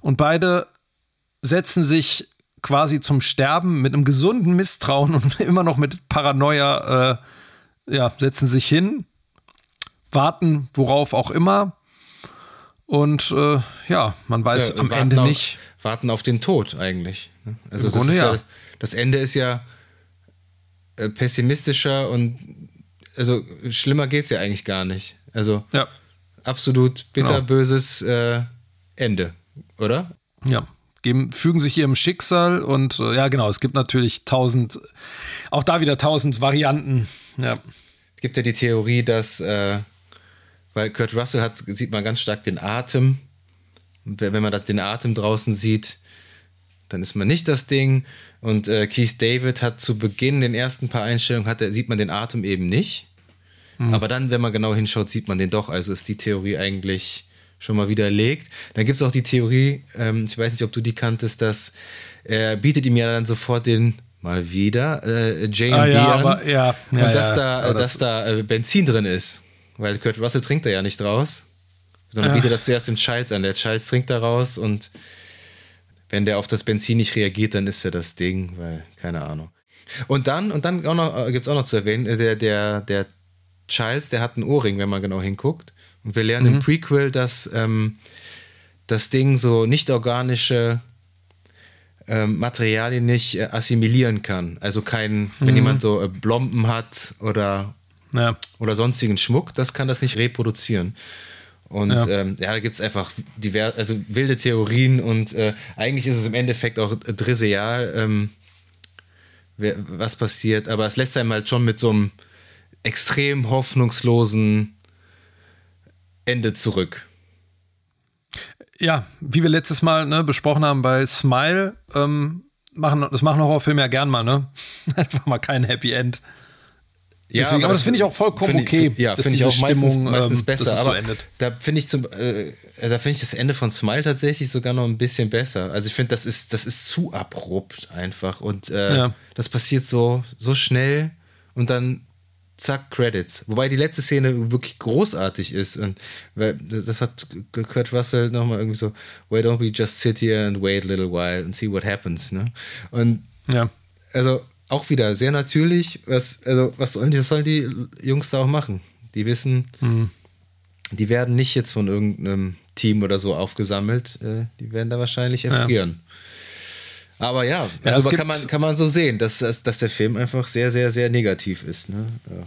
Und beide setzen sich quasi zum Sterben mit einem gesunden Misstrauen und immer noch mit Paranoia, äh, ja, setzen sich hin, warten, worauf auch immer. Und äh, ja, man weiß ja, am Ende auf, nicht. Warten auf den Tod eigentlich. Also Im Grunde, ja. ja. Das Ende ist ja äh, pessimistischer und also schlimmer geht es ja eigentlich gar nicht. Also ja. absolut bitterböses genau. äh, Ende, oder? Ja geben, fügen sich ihrem Schicksal und äh, ja, genau, es gibt natürlich tausend, auch da wieder tausend Varianten. Ja. Es gibt ja die Theorie, dass, äh, weil Kurt Russell hat, sieht man ganz stark den Atem. Wenn man das, den Atem draußen sieht, dann ist man nicht das Ding. Und äh, Keith David hat zu Beginn den ersten paar Einstellungen, hat, sieht man den Atem eben nicht. Mhm. Aber dann, wenn man genau hinschaut, sieht man den doch. Also ist die Theorie eigentlich schon mal widerlegt. Dann gibt es auch die Theorie, ähm, ich weiß nicht, ob du die kanntest, dass er bietet ihm ja dann sofort den mal wieder äh, Jane ah, ja, an aber, ja, ja, und dass ja, da, dass da äh, Benzin drin ist, weil Kurt Russell trinkt da ja nicht raus, sondern bietet das zuerst dem Childs an. Der Childs trinkt da raus und wenn der auf das Benzin nicht reagiert, dann ist er das Ding, weil keine Ahnung. Und dann und dann auch noch äh, gibt's auch noch zu erwähnen, äh, der der der Childs, der hat einen Ohrring, wenn man genau hinguckt. Und wir lernen mhm. im Prequel, dass ähm, das Ding so nicht organische ähm, Materialien nicht äh, assimilieren kann. Also kein, mhm. wenn jemand so äh, Blomben hat oder, ja. oder sonstigen Schmuck, das kann das nicht reproduzieren. Und ja, ähm, ja da gibt es einfach divers, also wilde Theorien und äh, eigentlich ist es im Endeffekt auch trivial, ähm, was passiert, aber es lässt einem halt schon mit so einem extrem hoffnungslosen Ende zurück. Ja, wie wir letztes Mal ne, besprochen haben bei Smile, ähm, machen, das machen Horrorfilme ja gern mal, ne? Einfach mal kein Happy End. Ja, Deswegen, aber, das, finde ich auch vollkommen find okay. Ich, ja, finde ich auch Stimmung, meistens, ähm, besser. aber so da finde ich zum, äh, da finde ich das Ende von Smile tatsächlich sogar noch ein bisschen besser. Also ich finde, das ist, das ist zu abrupt einfach und äh, ja. das passiert so, so schnell und dann zack, Credits. Wobei die letzte Szene wirklich großartig ist. Und weil das hat Kurt Russell nochmal irgendwie so, why don't we just sit here and wait a little while and see what happens, ne? Und ja. also auch wieder sehr natürlich, was, also was sollen die, was sollen die Jungs da auch machen? Die wissen, mhm. die werden nicht jetzt von irgendeinem Team oder so aufgesammelt, äh, die werden da wahrscheinlich erfrieren. Ja. Aber ja, ja also kann, man, kann man so sehen, dass, dass, dass der Film einfach sehr, sehr, sehr negativ ist. Ne? Ja.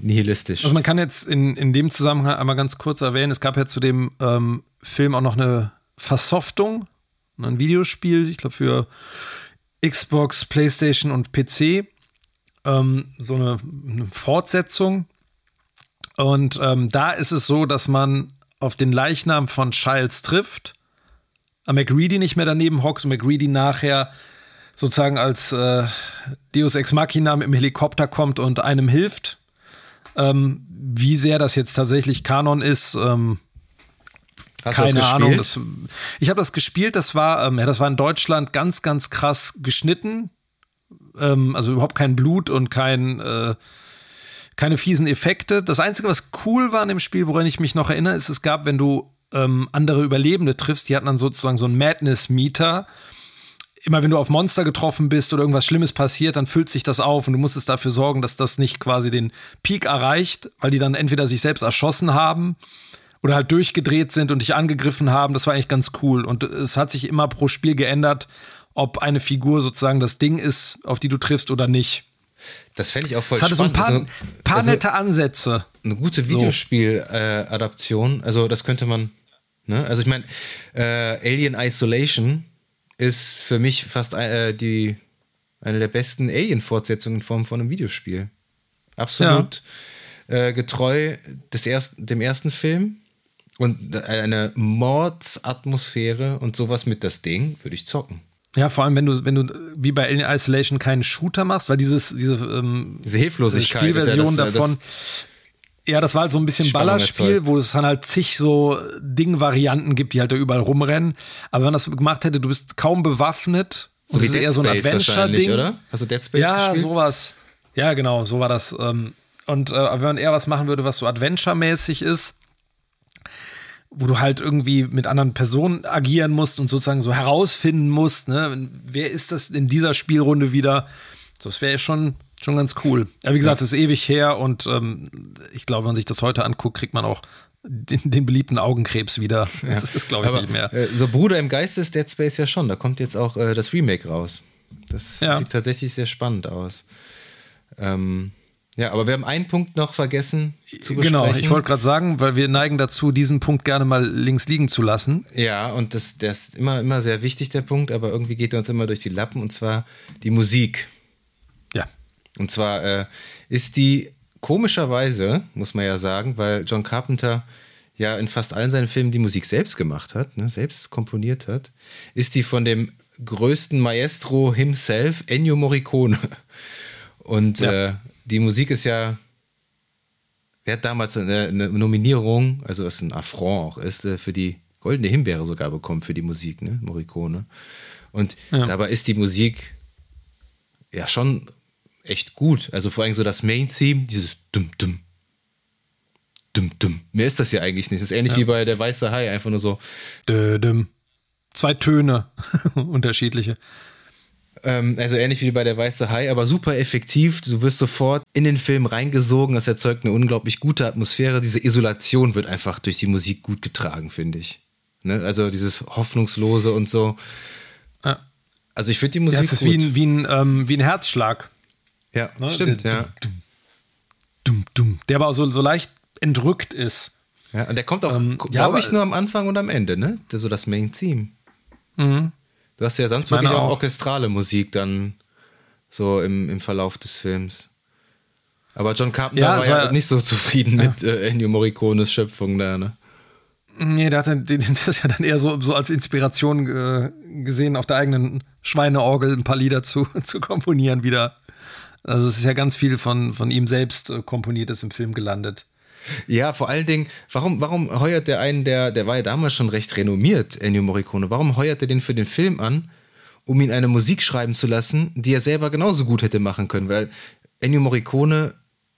Nihilistisch. Also man kann jetzt in, in dem Zusammenhang einmal ganz kurz erwähnen, es gab ja zu dem ähm, Film auch noch eine Versoftung, ein Videospiel, ich glaube für Xbox, PlayStation und PC. Ähm, so eine, eine, Fortsetzung. Und ähm, da ist es so, dass man auf den Leichnam von Childs trifft McReady nicht mehr daneben hockt und McReady nachher sozusagen als äh, Deus Ex Machina mit dem Helikopter kommt und einem hilft. Ähm, wie sehr das jetzt tatsächlich Kanon ist, ähm, Hast keine Ahnung. Das, ich habe das gespielt, das war, ähm, ja, das war in Deutschland ganz, ganz krass geschnitten. Ähm, also überhaupt kein Blut und kein, äh, keine fiesen Effekte. Das Einzige, was cool war in dem Spiel, woran ich mich noch erinnere, ist, es gab, wenn du ähm, andere Überlebende triffst, die hatten dann sozusagen so einen Madness-Meter immer wenn du auf Monster getroffen bist oder irgendwas Schlimmes passiert, dann füllt sich das auf und du musstest dafür sorgen, dass das nicht quasi den Peak erreicht, weil die dann entweder sich selbst erschossen haben oder halt durchgedreht sind und dich angegriffen haben. Das war eigentlich ganz cool. Und es hat sich immer pro Spiel geändert, ob eine Figur sozusagen das Ding ist, auf die du triffst oder nicht. Das fände ich auch voll es hatte spannend. so ein paar, also, paar also nette Ansätze. Eine gute Videospiel-Adaption. also das könnte man. Ne? Also ich meine, äh, Alien Isolation ist für mich fast äh, die eine der besten Alien-Fortsetzungen in Form von einem Videospiel. Absolut ja. äh, getreu des erst, dem ersten Film und eine Mordsatmosphäre und sowas mit das Ding würde ich zocken. Ja, vor allem, wenn du, wenn du wie bei Alien Isolation keinen Shooter machst, weil dieses, diese, ähm, diese Hilflosigkeit Spielversion ja das, davon. Das, ja, das war halt so ein bisschen Ballerspiel, wo es dann halt zig so Ding-Varianten gibt, die halt da überall rumrennen. Aber wenn man das gemacht hätte, du bist kaum bewaffnet. So wie Dead eher so ein Space Adventure-Ding. oder? Hast du Dead Space ja, gespielt? sowas. Ja, genau, so war das. ähm, Und äh, wenn man eher was machen würde, was so Adventure-mäßig ist, wo du halt irgendwie mit anderen Personen agieren musst und sozusagen so herausfinden musst, ne, wer ist das in dieser Spielrunde wieder? So, das wäre schon, schon ganz cool. Ja, wie gesagt, das ist ewig her und ähm, ich glaube, wenn man sich das heute anguckt, kriegt man auch den, den beliebten Augenkrebs wieder. Das ist, glaube ich, Aber, nicht mehr. äh, so Bruder im Geiste ist Dead Space ja schon. Da kommt jetzt auch äh, das Remake raus. Das Ja. sieht tatsächlich sehr spannend aus. Ähm, ja, aber wir haben einen Punkt noch vergessen zu besprechen. Genau, ich wollte gerade sagen, weil wir neigen dazu, diesen Punkt gerne mal links liegen zu lassen. Ja, und das, der ist immer, immer sehr wichtig, der Punkt, aber irgendwie geht er uns immer durch die Lappen, und zwar die Musik. Ja. Und zwar äh, ist die komischerweise, muss man ja sagen, weil John Carpenter ja in fast allen seinen Filmen die Musik selbst gemacht hat, ne, selbst komponiert hat, ist die von dem größten Maestro himself, Ennio Morricone. Und Ja. äh, die Musik ist ja, der hat damals eine, eine Nominierung, also was ein Affront auch ist, äh, für die Goldene Himbeere sogar bekommen für die Musik, ne, Morricone. Und Ja. dabei ist die Musik ja schon echt gut. Also vor allem so das Main-Theme, dieses Dum Dum. Dum Dum. Mehr ist das ja eigentlich nicht. Das ist ähnlich wie bei der Weiße Hai, einfach nur so. Dödüm. Zwei Töne, unterschiedliche. Ähm, also ähnlich wie bei der Weiße Hai, aber super effektiv. Du wirst sofort in den Film reingesogen. Das erzeugt eine unglaublich gute Atmosphäre. Diese Isolation wird einfach durch die Musik gut getragen, finde ich. Ne? Also dieses Hoffnungslose und so. Ja. Also ich finde die Musik Ja, es ist gut. wie ein, wie, ein, ähm, wie ein Herzschlag. ja, ne? stimmt, Der- ja. Dum, dum. Der aber so, so leicht entrückt ist. ja. Und der kommt auch, Ähm, glaube ja, ich, nur am Anfang und am Ende, ne? So das Main-Theme. Mhm. Du hast ja sonst wirklich auch, auch. orchestrale Musik dann so im, im Verlauf des Films. Aber John Carpenter Ja, war es ja war- nicht so zufrieden mit äh, Ennio Morricones Schöpfung da, ne? Nee, der hat das ja dann eher so, so als Inspiration äh, gesehen, auf der eigenen Schweineorgel ein paar Lieder zu, zu komponieren wieder. Also es ist ja ganz viel von, von ihm selbst äh, komponiertes im Film gelandet. Ja, vor allen Dingen, warum, warum heuert der einen, der, der war ja damals schon recht renommiert, Ennio Morricone, warum heuert er den für den Film an, um ihn eine Musik schreiben zu lassen, die er selber genauso gut hätte machen können? Weil Ennio Morricone,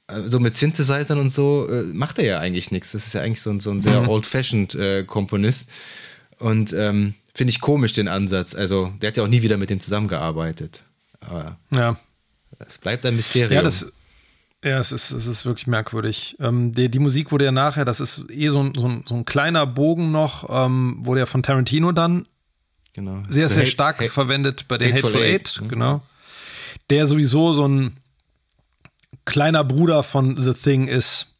äh, so mit Synthesizern und so, äh, macht er ja eigentlich nichts. Das ist ja eigentlich so ein, so ein sehr old-fashioned äh, Komponist. Und ähm, finde ich komisch den Ansatz. Also, der hat ja auch nie wieder mit dem zusammengearbeitet. Aber Ja. es bleibt ein Mysterium. Ja, das, ja es, ist, es ist wirklich merkwürdig. Ähm, die, die Musik wurde ja nachher, das ist eh so ein, so ein, so ein kleiner Bogen noch, ähm, wurde ja von Tarantino dann genau. sehr, sehr Hate- stark Hate- verwendet bei den Hateful Hateful, Eight, Eight, ne? genau. Der sowieso so ein kleiner Bruder von The Thing ist.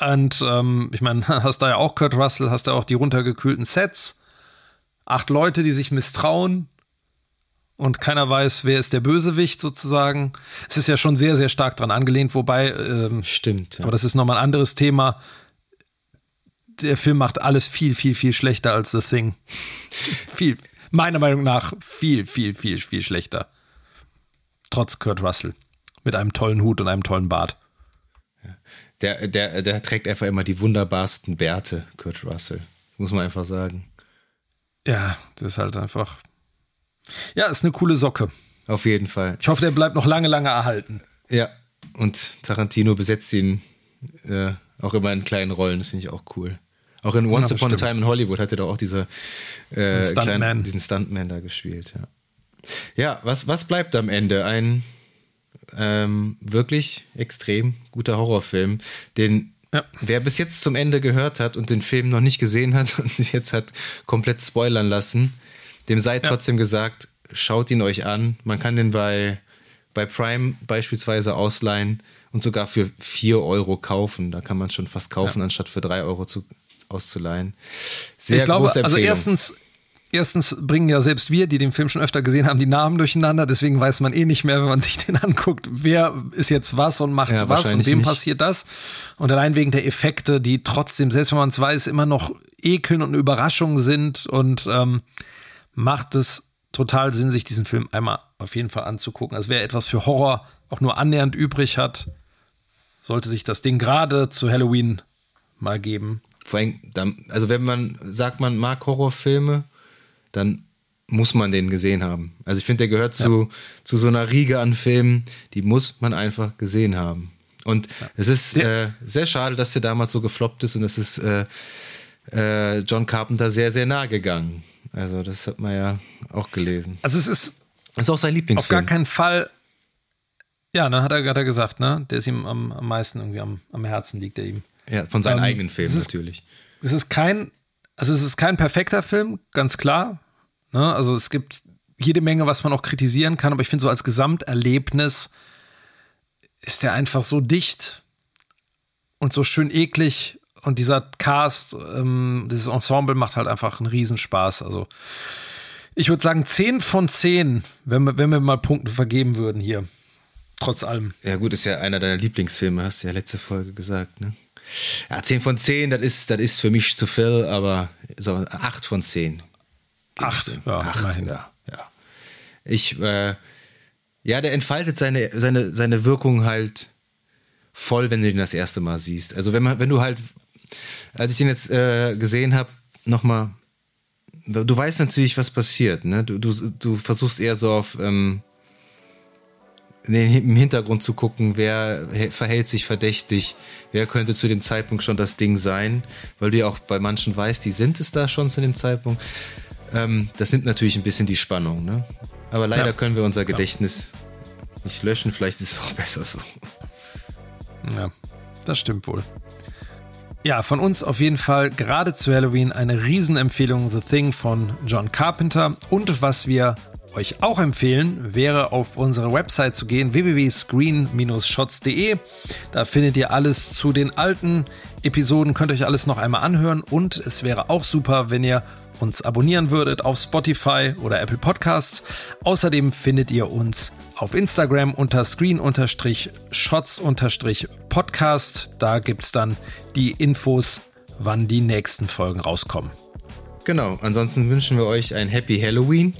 Und ähm, ich meine, hast da ja auch Kurt Russell, hast da auch die runtergekühlten Sets. Acht Leute, die sich misstrauen. Und keiner weiß, wer ist der Bösewicht sozusagen. Es ist ja schon sehr, sehr stark dran angelehnt, wobei, ähm, Stimmt. Ja. aber das ist nochmal ein anderes Thema. Der Film macht alles viel, viel, viel schlechter als The Thing. viel, meiner Meinung nach viel, viel, viel, viel schlechter. Trotz Kurt Russell. Mit einem tollen Hut und einem tollen Bart. Der, der, der trägt einfach immer die wunderbarsten Bärte, Kurt Russell. Muss man einfach sagen. Ja, das ist halt einfach. Ja, ist eine coole Socke. Auf jeden Fall. Ich hoffe, der bleibt noch lange, lange erhalten. Ja, und Tarantino besetzt ihn äh, auch immer in kleinen Rollen, das finde ich auch cool. Auch in Once ja, Upon a Time in Hollywood hat er doch auch diese, äh, kleinen, diesen Stuntman da gespielt. Ja, ja was, was bleibt am Ende? Ein ähm, wirklich extrem guter Horrorfilm, den ja. wer bis jetzt zum Ende gehört hat und den Film noch nicht gesehen hat und sich jetzt hat komplett spoilern lassen, dem sei trotzdem gesagt, schaut ihn euch an. Man kann den bei, bei Prime beispielsweise ausleihen und sogar für 4 Euro kaufen. Da kann man schon fast kaufen, ja. anstatt für 3 Euro zu, auszuleihen. Sehr ich glaube, also erstens, erstens bringen ja selbst wir, die den Film schon öfter gesehen haben, die Namen durcheinander. Deswegen weiß man eh nicht mehr, wenn man sich den anguckt, wer ist jetzt was und macht ja, was und wem nicht. passiert das. Und allein wegen der Effekte, die trotzdem, selbst wenn man es weiß, immer noch ekeln und Überraschungen sind und ähm, macht es total Sinn, sich diesen Film einmal auf jeden Fall anzugucken. Also wer etwas für Horror auch nur annähernd übrig hat, sollte sich das Ding gerade zu Halloween mal geben. Vor allem, also wenn man sagt, man mag Horrorfilme, dann muss man den gesehen haben. Also ich finde, der gehört ja. zu, zu so einer Riege an Filmen, die muss man einfach gesehen haben. Und ja. es ist äh, sehr schade, dass der damals so gefloppt ist und es ist äh, äh, John Carpenter sehr, sehr nah gegangen. Also das hat man ja auch gelesen. Also es ist, das ist auch sein Lieblingsfilm. Auf gar keinen Fall. Ja, ne, hat er, hat er gesagt, ne? Der ist ihm am, am meisten irgendwie am, am Herzen liegt er ihm. Ja, von seinen ähm, eigenen Filmen ist, natürlich. Es ist kein, also es ist kein perfekter Film, ganz klar. Ne? Also es gibt jede Menge, was man auch kritisieren kann, aber ich finde so als Gesamterlebnis ist der einfach so dicht und so schön eklig und dieser Cast, ähm, dieses Ensemble macht halt einfach einen Riesenspaß. Also ich würde sagen 10 von 10, wenn wir, wenn wir mal Punkte vergeben würden hier. Trotz allem. Ja, gut, ist ja einer deiner Lieblingsfilme, hast du ja letzte Folge gesagt, ne? Ja, 10 von 10, das ist, das ist für mich zu viel, aber so 8 von 10. 8, ja, 8, ja, ja. Ich, äh, ja, der entfaltet seine, seine, seine Wirkung halt voll, wenn du ihn das erste Mal siehst. Also wenn man, wenn du halt, als ich ihn jetzt äh, gesehen habe, nochmal, du weißt natürlich, was passiert, ne? Du, du, du versuchst eher so auf ähm, im Hintergrund zu gucken, wer verhält sich verdächtig, wer könnte zu dem Zeitpunkt schon das Ding sein, weil du ja auch bei manchen weißt, die sind es da schon zu dem Zeitpunkt. Ähm, das nimmt natürlich ein bisschen die Spannung, ne? Aber leider ja. können wir unser Gedächtnis ja. nicht löschen, vielleicht ist es auch besser so. Ja, das stimmt wohl. Ja, von uns auf jeden Fall gerade zu Halloween eine Riesenempfehlung The Thing von John Carpenter und was wir euch auch empfehlen, wäre auf unsere Website zu gehen, www.screen-shots.de. Da findet ihr alles zu den alten Episoden, könnt euch alles noch einmal anhören und es wäre auch super, wenn ihr uns abonnieren würdet auf Spotify oder Apple Podcasts. Außerdem findet ihr uns auf Instagram unter screen-shots-podcast. Da gibt es dann die Infos, wann die nächsten Folgen rauskommen. Genau, ansonsten wünschen wir euch ein Happy Halloween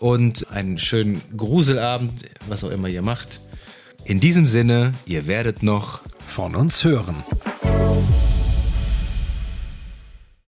und einen schönen Gruselabend, was auch immer ihr macht. In diesem Sinne, ihr werdet noch von uns hören.